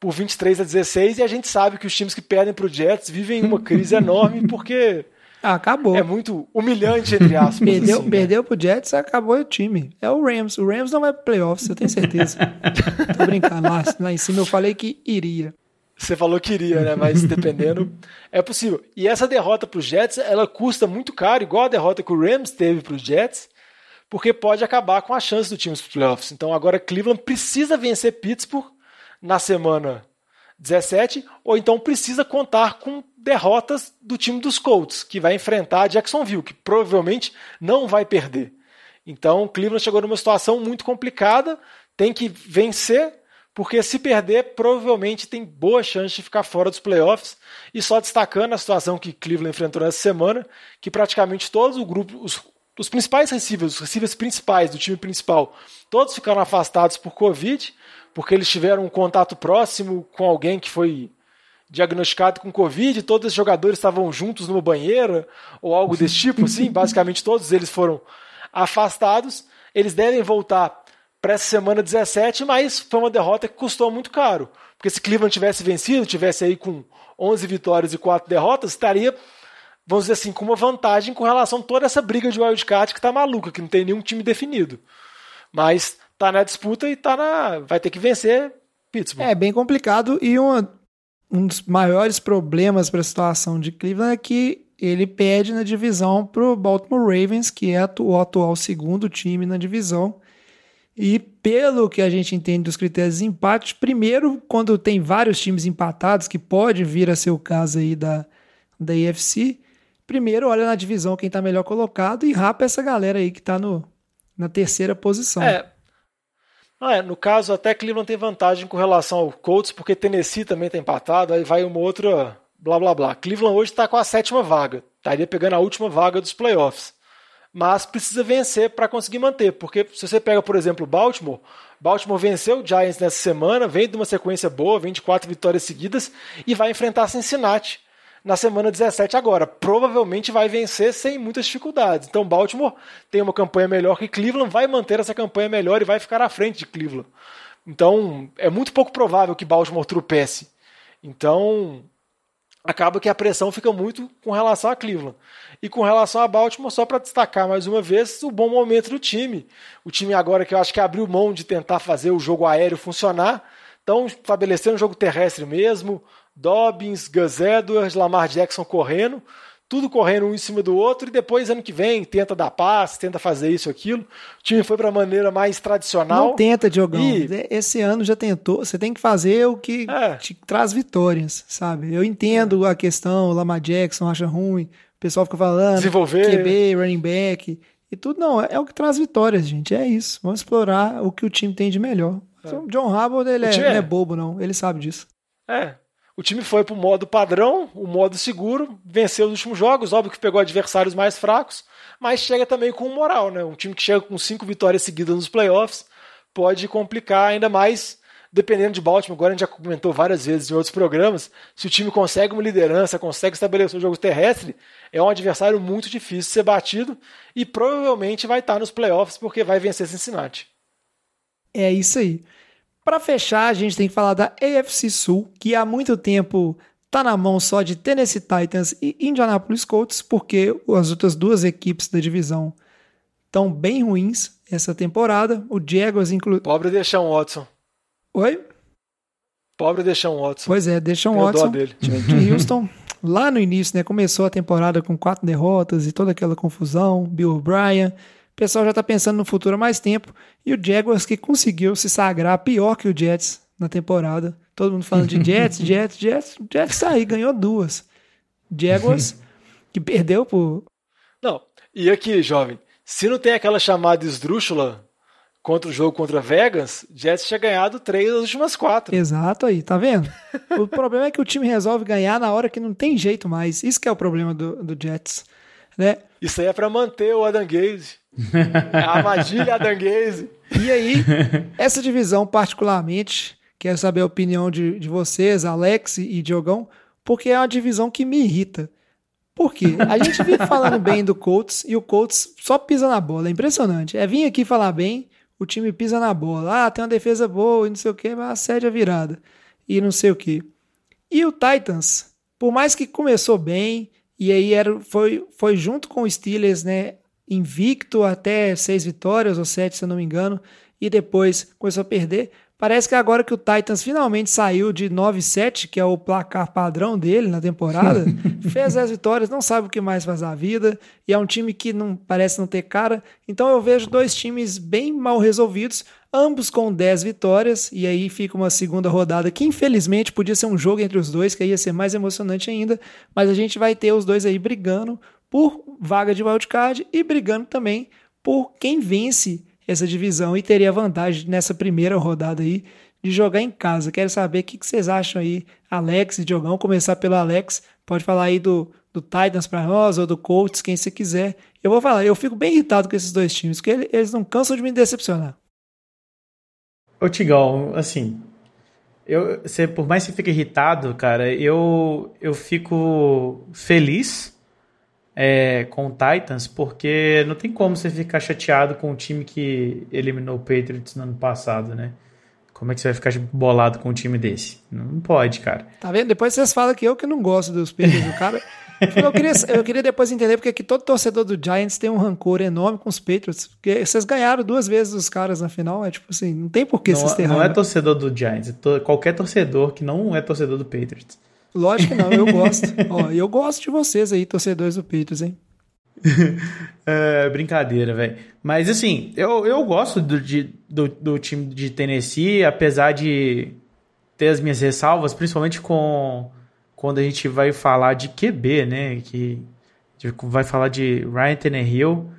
por 23 a 16 e a gente sabe que os times que perdem para os Jets vivem uma crise enorme porque ah, acabou. É muito humilhante, entre aspas. perdeu, assim, né? perdeu pro Jets, acabou o time. É o Rams. O Rams não vai pro playoffs, eu tenho certeza. Tô brincando. Lá, lá em cima eu falei que iria. Você falou que iria, né? Mas dependendo, é possível. E essa derrota para os Jets, ela custa muito caro, igual a derrota que o Rams teve para os Jets porque pode acabar com a chance do time dos playoffs. Então agora Cleveland precisa vencer Pittsburgh na semana 17, ou então precisa contar com derrotas do time dos Colts, que vai enfrentar Jacksonville, que provavelmente não vai perder. Então Cleveland chegou numa situação muito complicada, tem que vencer, porque se perder, provavelmente tem boa chance de ficar fora dos playoffs. E só destacando a situação que Cleveland enfrentou nessa semana, que praticamente todos grupo, os, os principais receivers, os receivers principais do time principal, todos ficaram afastados por Covid, porque eles tiveram um contato próximo com alguém que foi diagnosticado com Covid, todos os jogadores estavam juntos numa banheira ou algo desse tipo, assim, basicamente todos eles foram afastados. Eles devem voltar para essa semana 17, mas foi uma derrota que custou muito caro. Porque se Cleveland tivesse vencido, tivesse aí com 11 vitórias e 4 derrotas, estaria vamos dizer assim, com uma vantagem com relação a toda essa briga de wildcard que tá maluca, que não tem nenhum time definido. Mas tá na disputa e tá na. vai ter que vencer Pittsburgh. É bem complicado e uma, um dos maiores problemas para a situação de Cleveland é que ele pede na divisão para o Baltimore Ravens, que é o atual segundo time na divisão. E pelo que a gente entende dos critérios de empate, primeiro, quando tem vários times empatados, que pode vir a ser o caso aí da, da AFC, primeiro olha na divisão quem está melhor colocado e rapa essa galera aí que está na terceira posição. É. Ah, é. No caso, até Cleveland tem vantagem com relação ao Colts, porque Tennessee também está empatado, aí vai uma outra blá blá blá. Cleveland hoje está com a sétima vaga, estaria pegando a última vaga dos playoffs. Mas precisa vencer para conseguir manter, porque se você pega, por exemplo, Baltimore, Baltimore venceu o Giants nessa semana, vem de uma sequência boa, vem de quatro vitórias seguidas e vai enfrentar Cincinnati na semana 17 agora. Provavelmente vai vencer sem muitas dificuldades. Então Baltimore tem uma campanha melhor que Cleveland, vai manter essa campanha melhor e vai ficar à frente de Cleveland. Então é muito pouco provável que Baltimore tropece. Então acaba que a pressão fica muito com relação a Cleveland. E com relação a Baltimore, só para destacar mais uma vez o bom momento do time. O time agora que eu acho que abriu mão de tentar fazer o jogo aéreo funcionar, estão estabelecendo um jogo terrestre mesmo, Dobbins, Gus Edwards, Lamar Jackson correndo, tudo correndo um em cima do outro, e depois, ano que vem, tenta dar passe, tenta fazer isso, aquilo. O time foi para a maneira mais tradicional. Não tenta, Diogão. E... Esse ano já tentou. Você tem que fazer o que é. te traz vitórias, sabe? Eu entendo a questão, o Lamar Jackson acha ruim, o pessoal fica falando. Desenvolver. QB, running back. E tudo não, é o que traz vitórias, gente. É isso. Vamos explorar o que o time tem de melhor. É. O John Harbaugh, ele é, não é bobo, não. Ele sabe disso. É, o time foi para o modo padrão, o modo seguro, venceu os últimos jogos, óbvio que pegou adversários mais fracos, mas chega também com moral, né? Um time que chega com cinco vitórias seguidas nos playoffs pode complicar ainda mais, dependendo de Baltimore. Agora a gente já comentou várias vezes em outros programas, se o time consegue uma liderança, consegue estabelecer o jogo terrestre, é um adversário muito difícil de ser batido e provavelmente vai estar nos playoffs porque vai vencer Cincinnati. É isso aí. Para fechar, a gente tem que falar da AFC Sul, que há muito tempo tá na mão só de Tennessee Titans e Indianapolis Colts, porque as outras duas equipes da divisão estão bem ruins essa temporada. O Jaguars, inclusive. Pobre Deshaun Watson. Oi? Pobre Deshaun Watson. Pois é, Deshaun Tenho Watson. dó dele. De Houston, lá no início, né? Começou a temporada com quatro derrotas e toda aquela confusão. Bill O'Brien. O pessoal já tá pensando no futuro há mais tempo. E o Jaguars que conseguiu se sagrar pior que o Jets na temporada. Todo mundo falando de Jets, Jets, Jets. Jets tá aí, ganhou duas. Jaguars, que perdeu por. Não, e aqui, jovem, se não tem aquela chamada esdrúxula contra o jogo contra Vegas, Jets tinha ganhado três das últimas quatro. Exato aí, tá vendo? o problema é que o time resolve ganhar na hora que não tem jeito mais. Isso que é o problema do, do Jets. Né? Isso aí é pra manter o Adam Gaze. a Adam Gaze. E aí, essa divisão particularmente, quero saber a opinião de, de vocês, Alex e Diogão, porque é uma divisão que me irrita. Por quê? A gente vive falando bem do Colts e o Colts só pisa na bola. É impressionante. É vir aqui falar bem, o time pisa na bola. Ah, tem uma defesa boa e não sei o quê, mas a sede a virada. E não sei o quê. E o Titans, por mais que começou bem, e aí era, foi, foi junto com o Steelers, né? Invicto até seis vitórias ou sete, se eu não me engano, e depois começou a perder. Parece que agora que o Titans finalmente saiu de 9-7, que é o placar padrão dele na temporada, fez as vitórias, não sabe o que mais faz a vida, e é um time que não parece não ter cara. Então eu vejo dois times bem mal resolvidos, ambos com 10 vitórias, e aí fica uma segunda rodada que infelizmente podia ser um jogo entre os dois, que aí ia ser mais emocionante ainda, mas a gente vai ter os dois aí brigando por vaga de wildcard e brigando também por quem vence essa divisão e teria vantagem nessa primeira rodada aí de jogar em casa. Quero saber o que vocês acham aí, Alex e Diogão. Começar pelo Alex, pode falar aí do, do Titans para nós ou do Colts, quem você quiser. Eu vou falar, eu fico bem irritado com esses dois times, porque eles não cansam de me decepcionar. Ô Tigão, assim, eu, você, por mais que você fique irritado, cara, eu, eu fico feliz é, com o Titans, porque não tem como você ficar chateado com o time que eliminou o Patriots no ano passado, né? Como é que você vai ficar bolado com um time desse? Não pode, cara. Tá vendo? Depois vocês falam que eu que não gosto dos Patriots do cara. Eu queria, eu queria depois entender porque que todo torcedor do Giants tem um rancor enorme com os Patriots. Porque vocês ganharam duas vezes os caras na final. É tipo assim, não tem por que não, vocês terem Não é torcedor do Giants, é to, qualquer torcedor que não é torcedor do Patriots. Lógico que não, eu gosto. Ó, eu gosto de vocês aí, torcedores do Patriots, hein? é, brincadeira, velho. Mas assim, eu, eu gosto do, de, do, do, time de Tennessee, apesar de ter as minhas ressalvas, principalmente com quando a gente vai falar de QB, né? Que vai falar de Ryan Tannehill.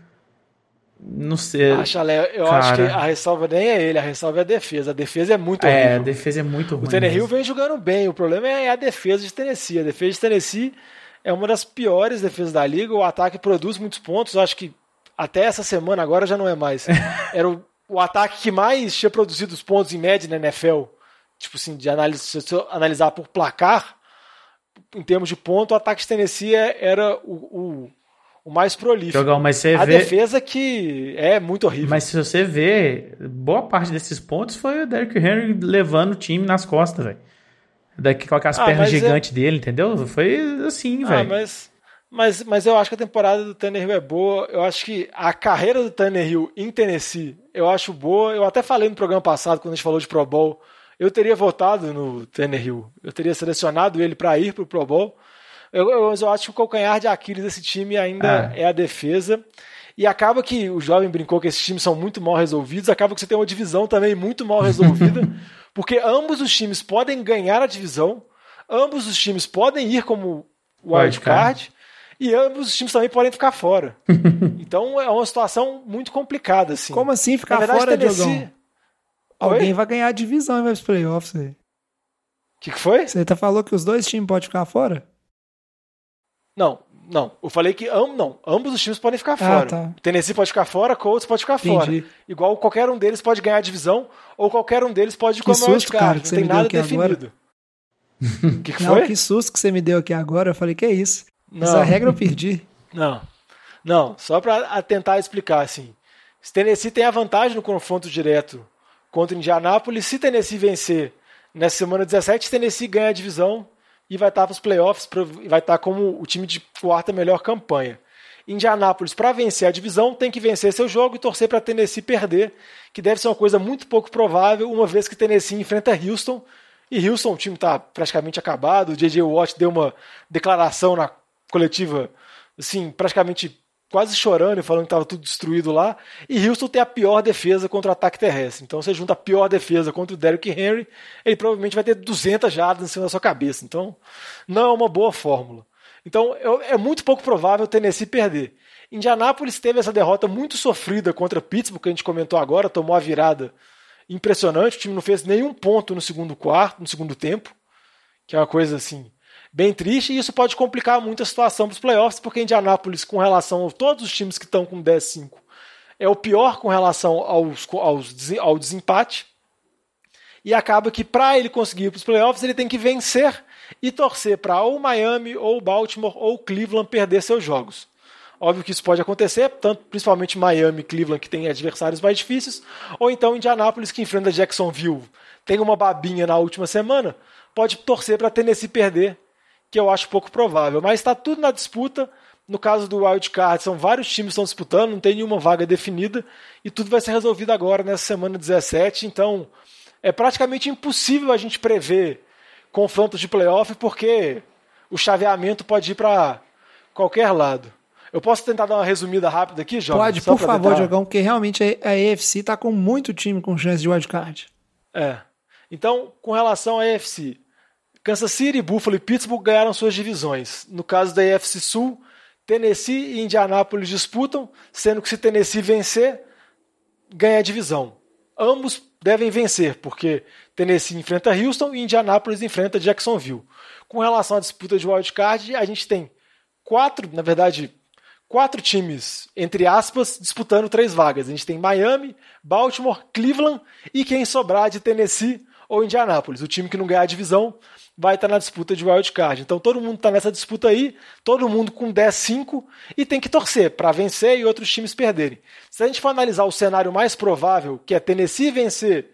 Não sei. Acha, Léo, eu cara... acho que a ressalva nem é ele, a ressalva é a defesa. A defesa é muito horrível. É, a defesa é muito ruim. O Tannehill vem jogando bem, o problema é a defesa de Tennessee. A defesa de Tennessee é uma das piores defesas da liga. O ataque produz muitos pontos. Eu acho que até essa semana agora já não é mais. Era o, o ataque que mais tinha produzido os pontos em média na NFL. Tipo assim, de análise, se você analisar por placar, em termos de ponto, o ataque de Tennessee é, era o, o o mais prolífico. Jogão, mas você a vê... defesa que é muito horrível. Mas se você vê, boa parte desses pontos foi o Derrick Henry levando o time nas costas, velho. Daqui com aquelas ah, pernas é- gigantes dele, entendeu? Foi assim, ah, velho. Mas, mas, mas eu acho que a temporada do Tannehill é boa. Eu acho que a carreira do Tannehill em Tennessee eu acho boa. Eu até falei no programa passado, quando a gente falou de Pro Bowl, eu teria votado no Tannehill. Eu teria selecionado ele para ir pro Pro Bowl. Eu, eu, eu, acho que o calcanhar de Aquiles desse time ainda é. é a defesa. E acaba que o jovem brincou que esses times são muito mal resolvidos, acaba que você tem uma divisão também muito mal resolvida, porque ambos os times podem ganhar a divisão, ambos os times podem ir como wildcard, e ambos os times também podem ficar fora. então é uma situação muito complicada. Assim. Como assim ficar verdade, fora, Tennessee... Alguém vai ganhar a divisão e vai para os playoffs. O que, que foi? Você tá falou que os dois times podem ficar fora? Não, não. Eu falei que am, não, ambos os times podem ficar ah, fora. Tá. Tennessee pode ficar fora, Colts pode ficar Entendi. fora. Igual qualquer um deles pode ganhar a divisão, ou qualquer um deles pode ir com a susto, cara, Não tem nada definido. O que, que foi? Não, que susto que você me deu aqui agora. Eu falei, que é isso? Não. Essa regra eu perdi. Não. Não, só para tentar explicar assim. Se Tennessee tem a vantagem no confronto direto contra Indianápolis, se Tennessee vencer nessa semana 17, Tennessee ganha a divisão e vai estar para os playoffs, vai estar como o time de quarta melhor campanha. Indianápolis, para vencer a divisão, tem que vencer seu jogo e torcer para Tennessee perder, que deve ser uma coisa muito pouco provável, uma vez que Tennessee enfrenta Houston. E Houston, o time está praticamente acabado. O J.J. Watt deu uma declaração na coletiva, assim, praticamente quase chorando e falando que estava tudo destruído lá. E Houston tem a pior defesa contra o ataque terrestre. Então você junta a pior defesa contra o Derrick Henry, ele provavelmente vai ter 200 jardas em cima da sua cabeça. Então não é uma boa fórmula. Então é muito pouco provável o Tennessee perder. Indianápolis teve essa derrota muito sofrida contra Pittsburgh, que a gente comentou agora, tomou a virada impressionante. O time não fez nenhum ponto no segundo quarto, no segundo tempo, que é uma coisa assim bem triste. E isso pode complicar muito a situação para os playoffs, porque Indianápolis, com relação a todos os times que estão com 10-5, é o pior com relação aos, aos, ao desempate. E acaba que para ele conseguir para os playoffs, ele tem que vencer e torcer para ou Miami, ou Baltimore, ou Cleveland perder seus jogos. Óbvio que isso pode acontecer, tanto principalmente Miami e Cleveland, que tem adversários mais difíceis, ou então Indianápolis, que enfrenta Jacksonville, tem uma babinha na última semana, pode torcer para Tennessee perder, que eu acho pouco provável. Mas está tudo na disputa. No caso do Wild Card, são vários times que estão disputando, não tem nenhuma vaga definida, e tudo vai ser resolvido agora, nessa semana 17. Então, é praticamente impossível a gente prever confrontos de playoff, porque o chaveamento pode ir para qualquer lado. Eu posso tentar dar uma resumida rápida aqui, João? Pode, por favor, tentar... Diogão, porque realmente a AFC está com muito time com chance de wildcard. É. Então, com relação à AFC, Kansas City, Buffalo e Pittsburgh ganharam suas divisões. No caso da AFC Sul, Tennessee e Indianápolis disputam, sendo que se Tennessee vencer, ganha a divisão. Ambos devem vencer, porque Tennessee enfrenta Houston e Indianapolis enfrenta Jacksonville. Com relação à disputa de wildcard, a gente tem quatro, na verdade, quatro times, entre aspas, disputando três vagas. A gente tem Miami, Baltimore, Cleveland e quem sobrar de Tennessee ou Indianapolis. O time que não ganhar a divisão vai estar na disputa de wildcard. Então todo mundo está nessa disputa aí, todo mundo com 10-5 e tem que torcer para vencer e outros times perderem. Se a gente for analisar o cenário mais provável, que é Tennessee vencer,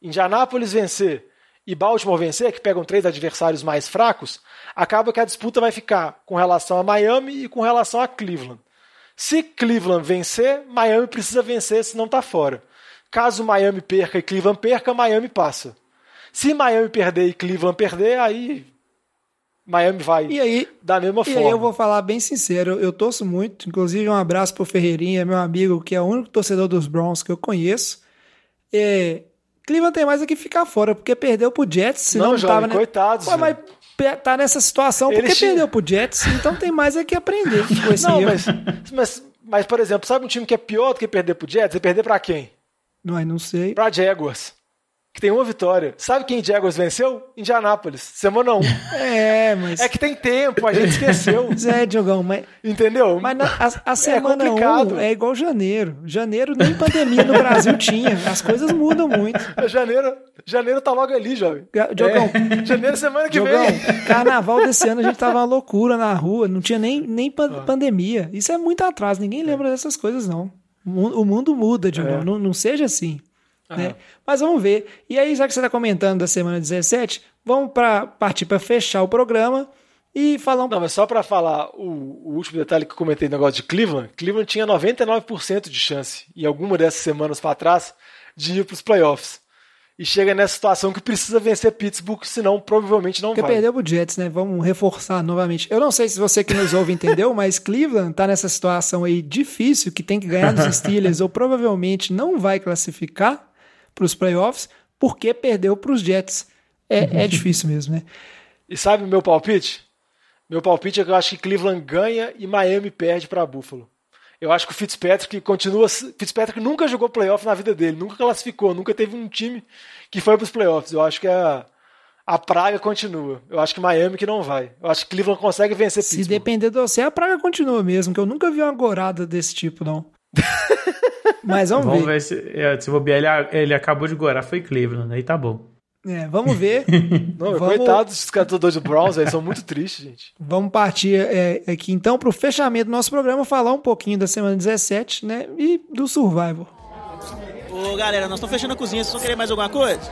Indianápolis vencer e Baltimore vencer, que pegam três adversários mais fracos, acaba que a disputa vai ficar com relação a Miami e com relação a Cleveland. Se Cleveland vencer, Miami precisa vencer, senão está fora. Caso Miami perca e Cleveland perca, Miami passa. Se Miami perder e Cleveland perder, aí Miami vai e aí, da mesma e forma. E aí eu vou falar bem sincero, eu torço muito, inclusive um abraço pro Ferreirinha, meu amigo, que é o único torcedor dos Browns que eu conheço. É, Cleveland tem mais é que ficar fora, porque perdeu pro Jets, se não, não tava... coitados. Pô, mas tá nessa situação porque Eles perdeu pro Jets, então tem mais é que aprender com esse não, mas, mas, mas, por exemplo, sabe um time que é pior do que perder pro Jets? É perder pra quem? Não, não sei. Pra Jaguars que tem uma vitória. Sabe quem Jaguars venceu? Indianápolis, semana 1. É, mas. É que tem tempo, a gente esqueceu. é, Diogão, mas. Entendeu? Mas na, a, a semana 1 é, é igual janeiro. Janeiro nem pandemia no Brasil tinha. As coisas mudam muito. Janeiro, janeiro tá logo ali, jovem. Diogão. É. Janeiro semana que Diogão, vem. Carnaval desse ano a gente tava uma loucura na rua, não tinha nem, nem pa ah. pandemia. Isso é muito atrás, ninguém lembra dessas coisas, não. O mundo muda, Diogão. É. Não, não seja assim. Né? Mas vamos ver. E aí, já que você está comentando da semana 17, vamos pra, partir para fechar o programa e falar um Não, mas só para falar o, o, último detalhe que eu comentei no negócio de Cleveland: Cleveland tinha 99% de chance, em alguma dessas semanas para trás, de ir para os playoffs. E chega nessa situação que precisa vencer Pittsburgh, senão provavelmente não Porque vai. Porque perdeu o Jets, né? Vamos reforçar novamente. Eu não sei se você que nos ouve entendeu, mas Cleveland tá nessa situação aí difícil, que tem que ganhar dos Steelers ou provavelmente não vai classificar para os playoffs porque perdeu para os Jets. É, é difícil mesmo, né? E sabe o meu palpite? Meu palpite é que eu acho que Cleveland ganha e Miami perde para Buffalo. Eu acho que o Fitzpatrick continua. Fitzpatrick nunca jogou playoff na vida dele, nunca classificou, nunca teve um time que foi para os playoffs. Eu acho que a, a praga continua. Eu acho que Miami que não vai. Eu acho que Cleveland consegue vencer Se depender de você, a praga continua mesmo, que eu nunca vi uma gorada desse tipo, não. Mas vamos, vamos ver. ver se, é, se bobear, ele, ele acabou de gorar, foi Cleveland, aí tá bom. É, vamos ver. Não, vamos... Coitados dos catadores de Browns, eles são muito tristes, gente. Vamos partir é, aqui então para o fechamento do nosso programa, falar um pouquinho da semana 17, né? E do Survival. Ô galera, nós estamos fechando a cozinha, vocês vão querer mais alguma coisa?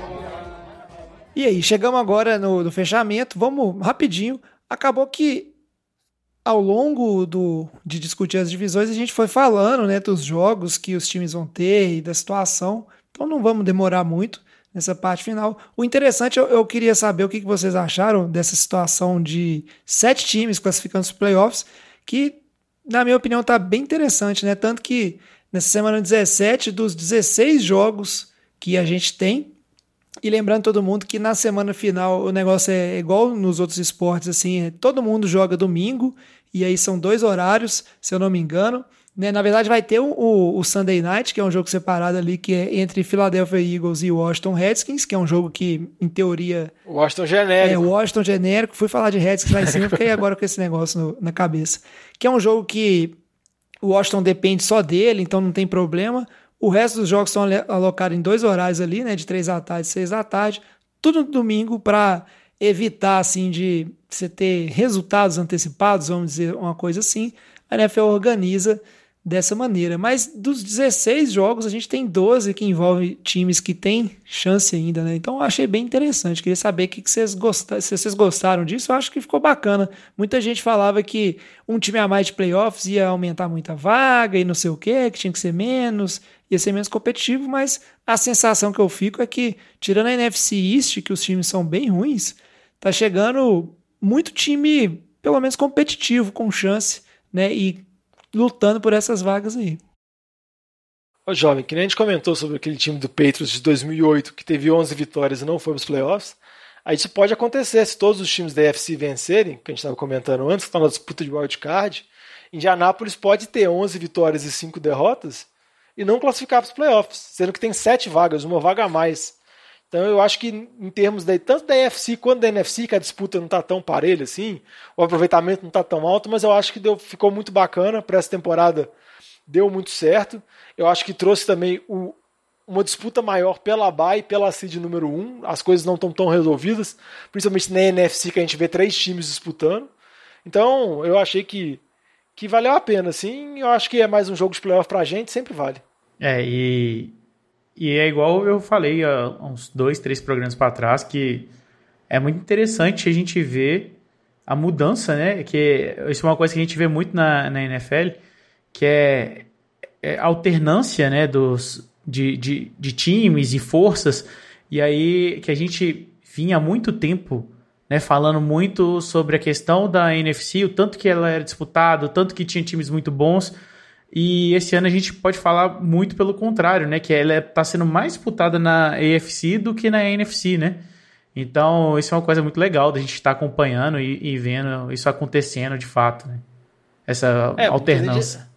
E aí, chegamos agora no, no fechamento. Vamos rapidinho. Acabou que ao longo do, de discutir as divisões, a gente foi falando né, dos jogos que os times vão ter e da situação. Então não vamos demorar muito nessa parte final. O interessante, eu, eu queria saber o que, que vocês acharam dessa situação de sete times classificando os playoffs, que, na minha opinião, está bem interessante, né? Tanto que nessa semana 17, dos 16 jogos que a gente tem, e lembrando todo mundo que na semana final o negócio é igual nos outros esportes, assim, é, todo mundo joga domingo, e aí são dois horários, se eu não me engano. Né? Na verdade, vai ter o, o, o, Sunday Night, que é um jogo separado ali, que é entre Philadelphia Eagles e Washington Redskins, que é um jogo que, em teoria. Washington genérico. É, Washington genérico. Fui falar de Redskins lá em cima, fiquei agora com esse negócio no, na cabeça. Que é um jogo que o Washington depende só dele, então não tem problema. O resto dos jogos são alocados em dois horários ali, né? De três da tarde e seis da tarde. Tudo no domingo para evitar, assim, de você ter resultados antecipados, vamos dizer uma coisa assim. A NFL organiza dessa maneira. Mas dos 16 jogos, a gente tem 12 que envolvem times que têm chance ainda, né? Então achei bem interessante. Queria saber que que vocês gostaram, se vocês gostaram disso. Eu acho que ficou bacana. Muita gente falava que um time a mais de playoffs ia aumentar muita vaga e não sei o que, que tinha que ser menos ia ser menos competitivo, mas a sensação que eu fico é que, tirando a NFC East, que os times são bem ruins, tá chegando muito time, pelo menos competitivo, com chance, né? E lutando por essas vagas aí. Ô, jovem, que nem a gente comentou sobre aquele time do Patriots de 2008 que teve 11 vitórias e não foi nos playoffs. Aí isso pode acontecer se todos os times da NFC vencerem, que a gente estava comentando antes, que estão na disputa de wild card. Indianápolis pode ter 11 vitórias e 5 derrotas e não classificar para os playoffs, sendo que tem sete vagas, uma vaga a mais. Então eu acho que em termos de, tanto da NFC quanto da NFC, que a disputa não está tão parelha assim, o aproveitamento não está tão alto, mas eu acho que deu, ficou muito bacana para essa temporada, deu muito certo. Eu acho que trouxe também o, uma disputa maior pela BAE pela seed número 1. Um. As coisas não estão tão resolvidas, principalmente na NFC que a gente vê três times disputando. Então eu achei que, que valeu a pena, sim. Eu acho que é mais um jogo de playoff para a gente, sempre vale. É, e, e é igual eu falei há uns dois, três programas para trás, que é muito interessante a gente ver a mudança, né? Que isso é uma coisa que a gente vê muito na, na NFL, que é, é alternância, né? Dos, de, de, de times e forças. E aí que a gente vinha há muito tempo né, falando muito sobre a questão da NFC, o tanto que ela era disputada, o tanto que tinha times muito bons. E esse ano a gente pode falar muito pelo contrário, né? Que ela está sendo mais disputada na AFC do que na NFC, né? Então, isso é uma coisa muito legal da gente estar tá acompanhando e, e, vendo isso acontecendo de fato, né? Essa é, alternância.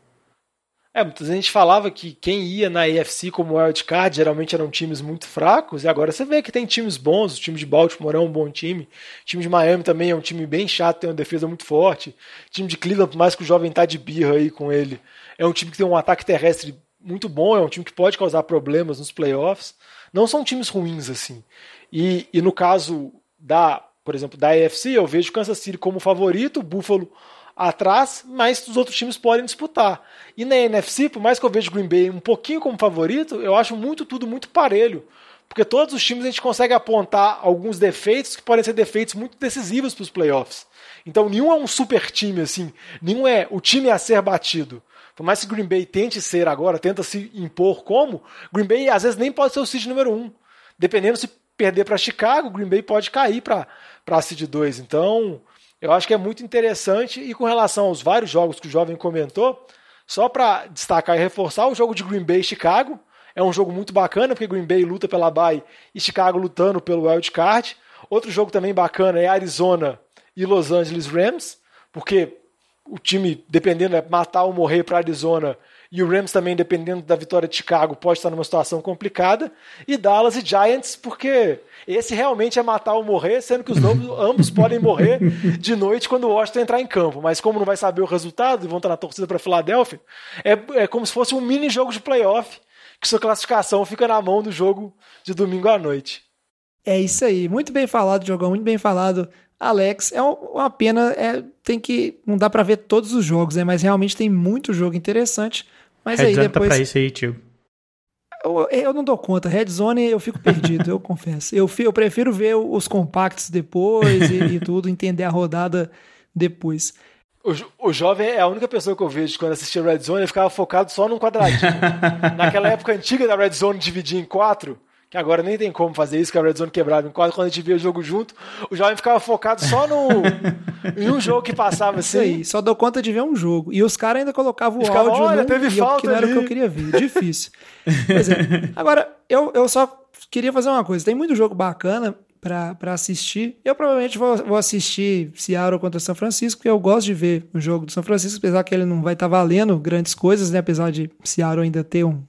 É, muita gente falava que quem ia na AFC como wildcard geralmente eram times muito fracos, e agora você vê que tem times bons, o time de Baltimore é um bom time, o time de Miami também é um time bem chato, tem uma defesa muito forte, o time de Cleveland, por mais que o jovem tá de birra aí com ele, é um time que tem um ataque terrestre muito bom, é um time que pode causar problemas nos playoffs. Não são times ruins assim. E, e no caso da, por exemplo, da AFC, eu vejo o Kansas City como favorito, o Buffalo atrás, mas os outros times podem disputar. E na NFC, por mais que eu veja o Green Bay um pouquinho como favorito, eu acho muito tudo muito parelho. Porque todos os times a gente consegue apontar alguns defeitos que podem ser defeitos muito decisivos para os playoffs. Então nenhum é um super time assim, nenhum é o time a ser batido. Por mais que Green Bay tente ser agora, tenta se impor como, Green Bay às vezes nem pode ser o seed número um. Dependendo se perder para Chicago, Green Bay pode cair para a seed 2. Então, eu acho que é muito interessante. E com relação aos vários jogos que o jovem comentou, só para destacar e reforçar, o jogo de Green Bay e Chicago é um jogo muito bacana, porque Green Bay luta pela bye e Chicago lutando pelo wild card. Outro jogo também bacana é Arizona e Los Angeles Rams, porque o time, dependendo, é matar ou morrer para Arizona. E o Rams também, dependendo da vitória de Chicago, pode estar numa situação complicada. E Dallas e Giants, porque esse realmente é matar ou morrer, sendo que os ambos podem morrer de noite quando o Washington entrar em campo. Mas como não vai saber o resultado e vão estar na torcida para Filadélfia, é, é como se fosse um mini jogo de playoff, que sua classificação fica na mão do jogo de domingo à noite. É isso aí. Muito bem falado, Jogão. Muito bem falado. Alex, é uma pena, é, tem que. Não dá para ver todos os jogos, né? Mas realmente tem muito jogo interessante. Mas aí depois. pra isso aí, tio. eu, eu não dou conta. Red Zone eu fico perdido, eu confesso. Eu, eu prefiro ver os compactos depois e, e tudo, entender a rodada depois. O, jo- o jovem é a única pessoa que eu vejo quando assistia Red Zone, ele ficava focado só num quadradinho. Naquela época antiga da Red Zone dividir em quatro, que agora nem tem como fazer isso, que a Red Zone quebrava em quatro, quando a gente via o jogo junto, o jovem ficava focado só no, em um jogo que passava Isso assim. aí, só dou conta de ver um jogo. E os caras ainda colocavam o ficava, áudio "Olha, num, teve falta que não era o que ali." eu queria ver. Difícil. É. Agora, eu, eu só queria fazer uma coisa. Tem muito jogo bacana pra, pra assistir. Eu provavelmente vou, vou assistir Seattle contra São Francisco, porque eu gosto de ver o jogo do São Francisco, apesar que ele não vai estar valendo grandes coisas, né? Apesar de Seattle ainda ter um,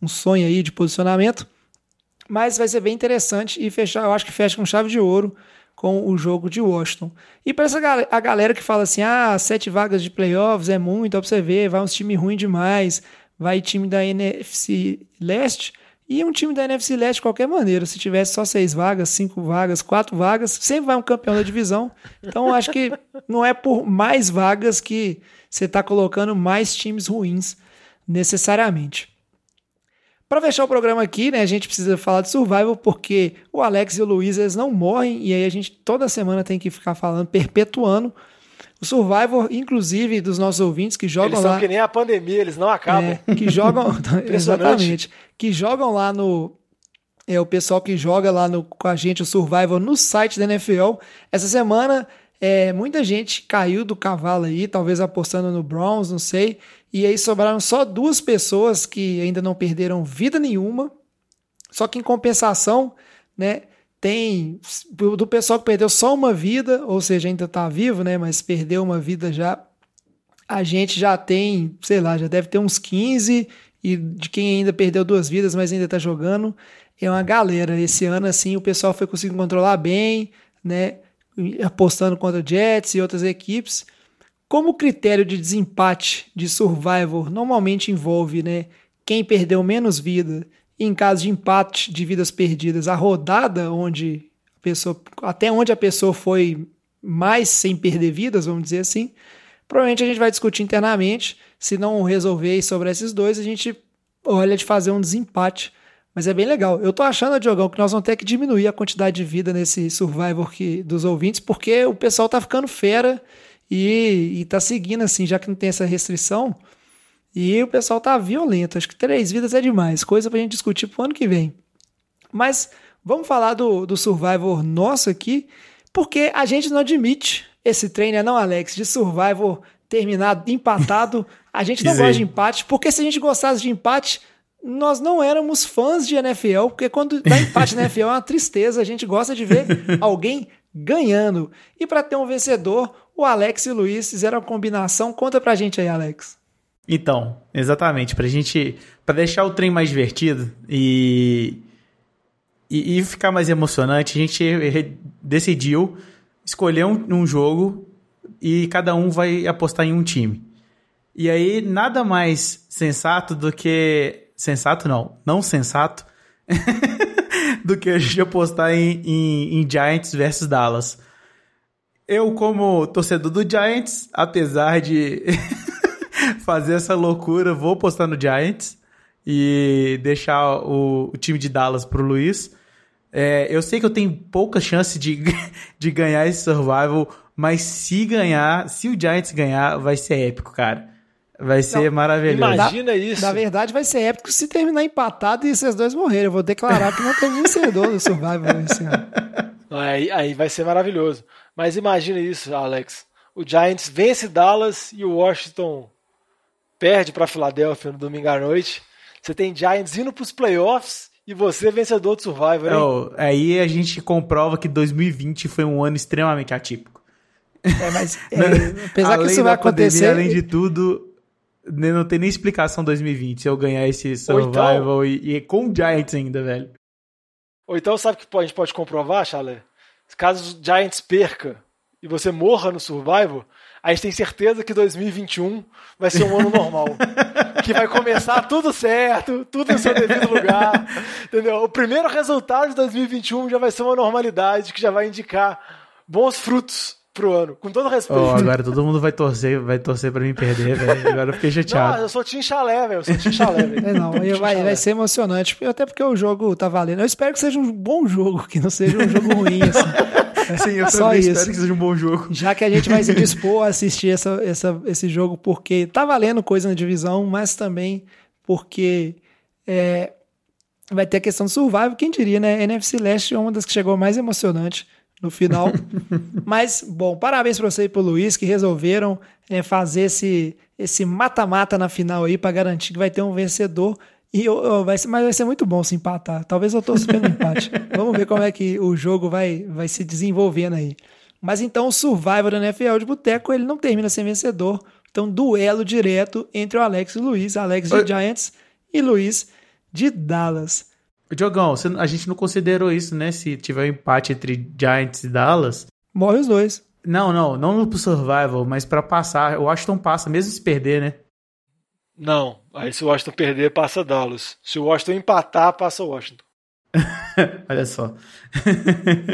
um sonho aí de posicionamento. Mas vai ser bem interessante e fechar, eu acho que fecha com chave de ouro com o jogo de Washington. E para essa gal- a galera que fala assim: "Ah, sete vagas de playoffs é muito, ó você ver, vai uns time ruim demais, vai time da NFC Leste". E um time da NFC Leste de qualquer maneira, se tivesse só seis vagas, cinco vagas, quatro vagas, sempre vai um campeão da divisão. Então acho que não é por mais vagas que você está colocando mais times ruins necessariamente. Para fechar o programa aqui, né, a gente precisa falar de Survival porque o Alex e o Luiz eles não morrem e aí a gente toda semana tem que ficar falando, perpetuando o Survivor, inclusive dos nossos ouvintes que jogam Eles lá. são que nem a pandemia, eles não acabam. É, que jogam. Exatamente. Que jogam lá no. É o pessoal que joga lá no, com a gente o Survival no site da NFL. Essa semana, é, muita gente caiu do cavalo aí, talvez apostando no Browns, não sei. E aí sobraram só duas pessoas que ainda não perderam vida nenhuma. Só que em compensação, né? Tem do pessoal que perdeu só uma vida, ou seja, ainda tá vivo, né? Mas perdeu uma vida já a gente já tem, sei lá, já deve ter uns 15 e de quem ainda perdeu duas vidas, mas ainda tá jogando, é uma galera. Esse ano assim, o pessoal foi conseguindo controlar bem, né, apostando contra Jets e outras equipes. Como o critério de desempate de Survivor normalmente envolve, né, quem perdeu menos vida, e em caso de empate de vidas perdidas, a rodada onde a pessoa, até onde a pessoa foi mais sem perder vidas, vamos dizer assim, Provavelmente a gente vai discutir internamente. Se não resolver sobre esses dois, a gente olha de fazer um desempate. Mas é bem legal. Eu tô achando, Diogão, que nós vamos ter que diminuir a quantidade de vida nesse Survivor que, dos ouvintes, porque o pessoal tá ficando fera e, e tá seguindo, assim, já que não tem essa restrição. E o pessoal tá violento. Acho que três vidas é demais. Coisa pra gente discutir pro ano que vem. Mas vamos falar do, do Survivor nosso aqui, porque a gente não admite esse treino, não, Alex, de Survivor terminado, empatado. A gente não gosta de empate, porque se a gente gostasse de empate, nós não éramos fãs de NFL, porque quando dá empate na NFL é uma tristeza, a gente gosta de ver alguém ganhando. E para ter um vencedor, o Alex e o Luiz fizeram a combinação. Conta pra gente aí, Alex. Então, exatamente, pra gente, pra deixar o trem mais divertido e, e, e ficar mais emocionante, a gente decidiu escolher um, um jogo e cada um vai apostar em um time. E aí, nada mais sensato do que. Sensato não, não sensato. do que a gente apostar em, em, em Giants versus Dallas. Eu, como torcedor do Giants, apesar de fazer essa loucura, vou apostar no Giants e deixar o, o time de Dallas pro Luiz. É, eu sei que eu tenho pouca chance de, de ganhar esse survival, mas se ganhar, se o Giants ganhar, vai ser épico, cara. Vai ser maravilhoso. Imagina isso. Na verdade, vai ser épico se terminar empatado e esses dois morrerem. Eu vou declarar que não tem vencedor do Survivor esse ano. Aí, aí vai ser maravilhoso. Mas imagina isso, Alex. O Giants vence Dallas e o Washington perde para Filadélfia no domingo à noite. Você tem Giants indo para os playoffs e você vencedor do Survivor, hein? Oh, aí a gente comprova que 2020 foi um ano extremamente atípico. É, mas é, apesar além que isso vai acontecer. Pandemia, além de tudo, né, não tem nem explicação 2020 se eu ganhar esse Ou então- survival e, e com o Giants ainda, velho. Ou então, sabe o que a gente pode comprovar, Chalé? Caso o Giants perca e você morra no Survivor, a gente tem certeza que 2021 vai ser um ano normal. que vai começar tudo certo, tudo no seu devido lugar. Entendeu? O primeiro resultado de 2021 já vai ser uma normalidade que já vai indicar bons frutos pro ano, com todo respeito. Oh, agora todo mundo vai torcer, vai torcer pra mim perder, velho. Agora eu fiquei chateado. Não, eu sou Tim Chalé, velho. Eu sou Tim Chalé, velho. É, não, vai, vai ser emocionante, até porque o jogo tá valendo. Eu espero que seja um bom jogo, que não seja um jogo ruim, assim. Sim, eu Só isso. espero que seja um bom jogo. Já que a gente vai se dispor a assistir essa, essa, esse jogo, porque tá valendo coisa na divisão, mas também porque é, vai ter a questão do survival, quem diria, né? NFC Leste é uma das que chegou mais emocionante no final. Mas, bom, parabéns para você e pro Luiz que resolveram é, fazer esse esse mata-mata na final aí para garantir que vai ter um vencedor. E eu, eu, vai ser, mas vai ser muito bom se empatar. Talvez eu torça pelo empate. Vamos ver como é que o jogo vai, vai se desenvolvendo aí. Mas então o Survivor da NFL de Boteco ele não termina sem vencedor. Então, duelo direto entre o Alex e o Luiz. Alex de Giants e Luiz de Dallas. Diogão, a gente não considerou isso, né? Se tiver um empate entre Giants e Dallas. Morre os dois. Não, não, não pro survival, mas para passar. O Washington passa, mesmo se perder, né? Não, aí se o Washington perder, passa Dallas. Se o Washington empatar, passa o Washington. Olha só.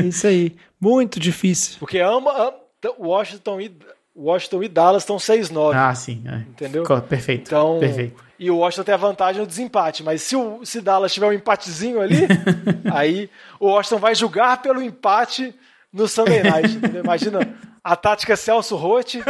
Isso aí, muito difícil. Porque ama, Washington e Washington e Dallas estão 6-9. Ah, sim. É. Entendeu? Perfeito. Então, perfeito. E o Washington tem a vantagem no desempate. Mas se o se Dallas tiver um empatezinho ali, aí o Washington vai julgar pelo empate no Sunday Night. Entendeu? Imagina a tática Celso Rotti,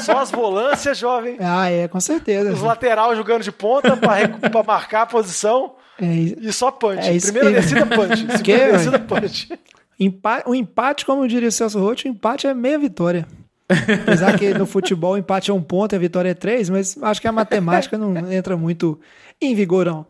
só as volâncias, jovem. Ah, é, com certeza. Os lateral jogando de ponta para marcar a posição. É, e só punch. É Primeira descida, punch. Segunda que, descida, punch. o empate, como diria o Celso Rotti, o empate é meia vitória. Apesar que no futebol o empate é um ponto e a vitória é três, mas acho que a matemática não entra muito em vigor, não.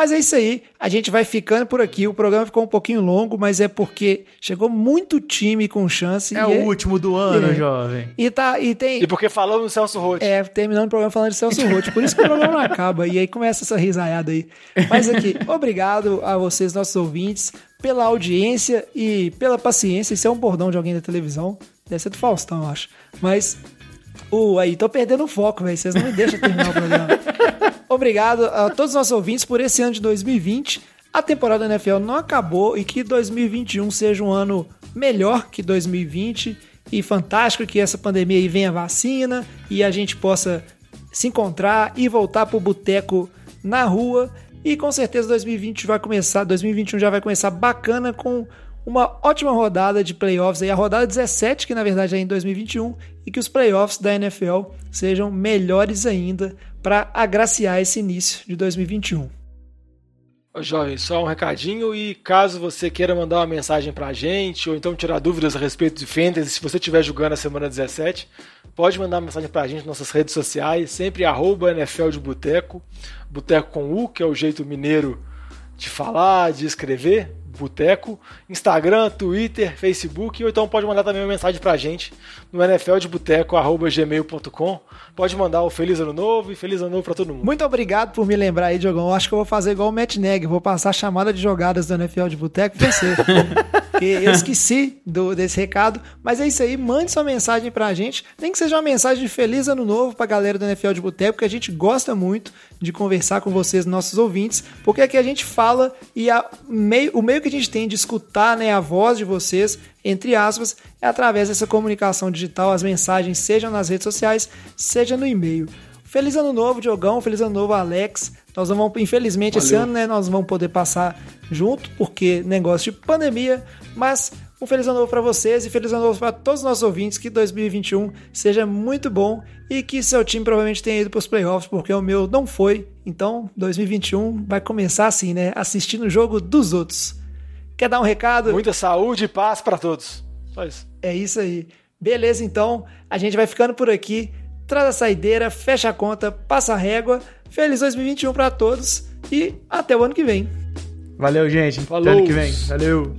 Mas é isso aí, a gente vai ficando por aqui. O programa ficou um pouquinho longo, mas é porque chegou muito time com chance. É o é... último do ano, é. jovem. E, tá, e tem. E porque falamos do Celso Roth. É, terminando o programa falando de Celso Roth. Por isso que o programa não acaba. E aí começa essa risaiada aí. Mas aqui, obrigado a vocês, nossos ouvintes, pela audiência e pela paciência. Isso é um bordão de alguém da televisão. Deve ser do Faustão, eu acho. Mas. Uh, aí, tô perdendo o foco, velho. Vocês não me deixam terminar o programa. Obrigado a todos os nossos ouvintes por esse ano de 2020. A temporada da NFL não acabou e que 2021 seja um ano melhor que 2020 e fantástico que essa pandemia aí venha vacina e a gente possa se encontrar e voltar pro boteco na rua. E com certeza 2020 vai começar, 2021 já vai começar bacana com uma ótima rodada de playoffs aí, a rodada 17, que na verdade é em 2021, e que os playoffs da NFL sejam melhores ainda para agraciar esse início de 2021. Ô, Jovem, só um recadinho e caso você queira mandar uma mensagem pra gente ou então tirar dúvidas a respeito de Fantasy, se você estiver jogando a semana 17, pode mandar uma mensagem pra gente nas nossas redes sociais, sempre arroba NFL de Boteco, Boteco com U, que é o jeito mineiro de falar, de escrever, Boteco, Instagram, Twitter, Facebook, ou então pode mandar também uma mensagem pra gente no nfldeboteco.gmail.com. Pode mandar o Feliz Ano Novo e Feliz Ano Novo pra todo mundo. Muito obrigado por me lembrar aí, Diogão. Acho que eu vou fazer igual o Matt Neg, vou passar a chamada de jogadas do NFL de Boteco pra você. Porque eu esqueci do, desse recado, mas é isso aí, mande sua mensagem pra gente, nem que seja uma mensagem de Feliz Ano Novo pra galera do NFL de Boteco, porque a gente gosta muito de conversar com vocês, nossos ouvintes, porque aqui a gente fala e a meio, o meio que a gente tem de escutar né, a voz de vocês, entre aspas, é através dessa comunicação digital, as mensagens, seja nas redes sociais, seja no e-mail. Feliz ano novo, Diogão. Feliz ano novo, Alex. Nós vamos, infelizmente, Valeu. esse ano, né, nós vamos poder passar junto, porque negócio de pandemia, mas um feliz ano novo para vocês e feliz ano novo para todos os nossos ouvintes. Que 2021 seja muito bom e que seu time provavelmente tenha ido para os playoffs, porque o meu não foi. Então, 2021 vai começar assim, né? Assistindo o jogo dos outros. Quer dar um recado? Muita saúde e paz para todos. Só isso. É isso aí. Beleza, então. A gente vai ficando por aqui. Traz a saideira, fecha a conta, passa a régua. Feliz 2021 para todos e até o ano que vem. Valeu, gente. Falou. Até ano que vem. Valeu.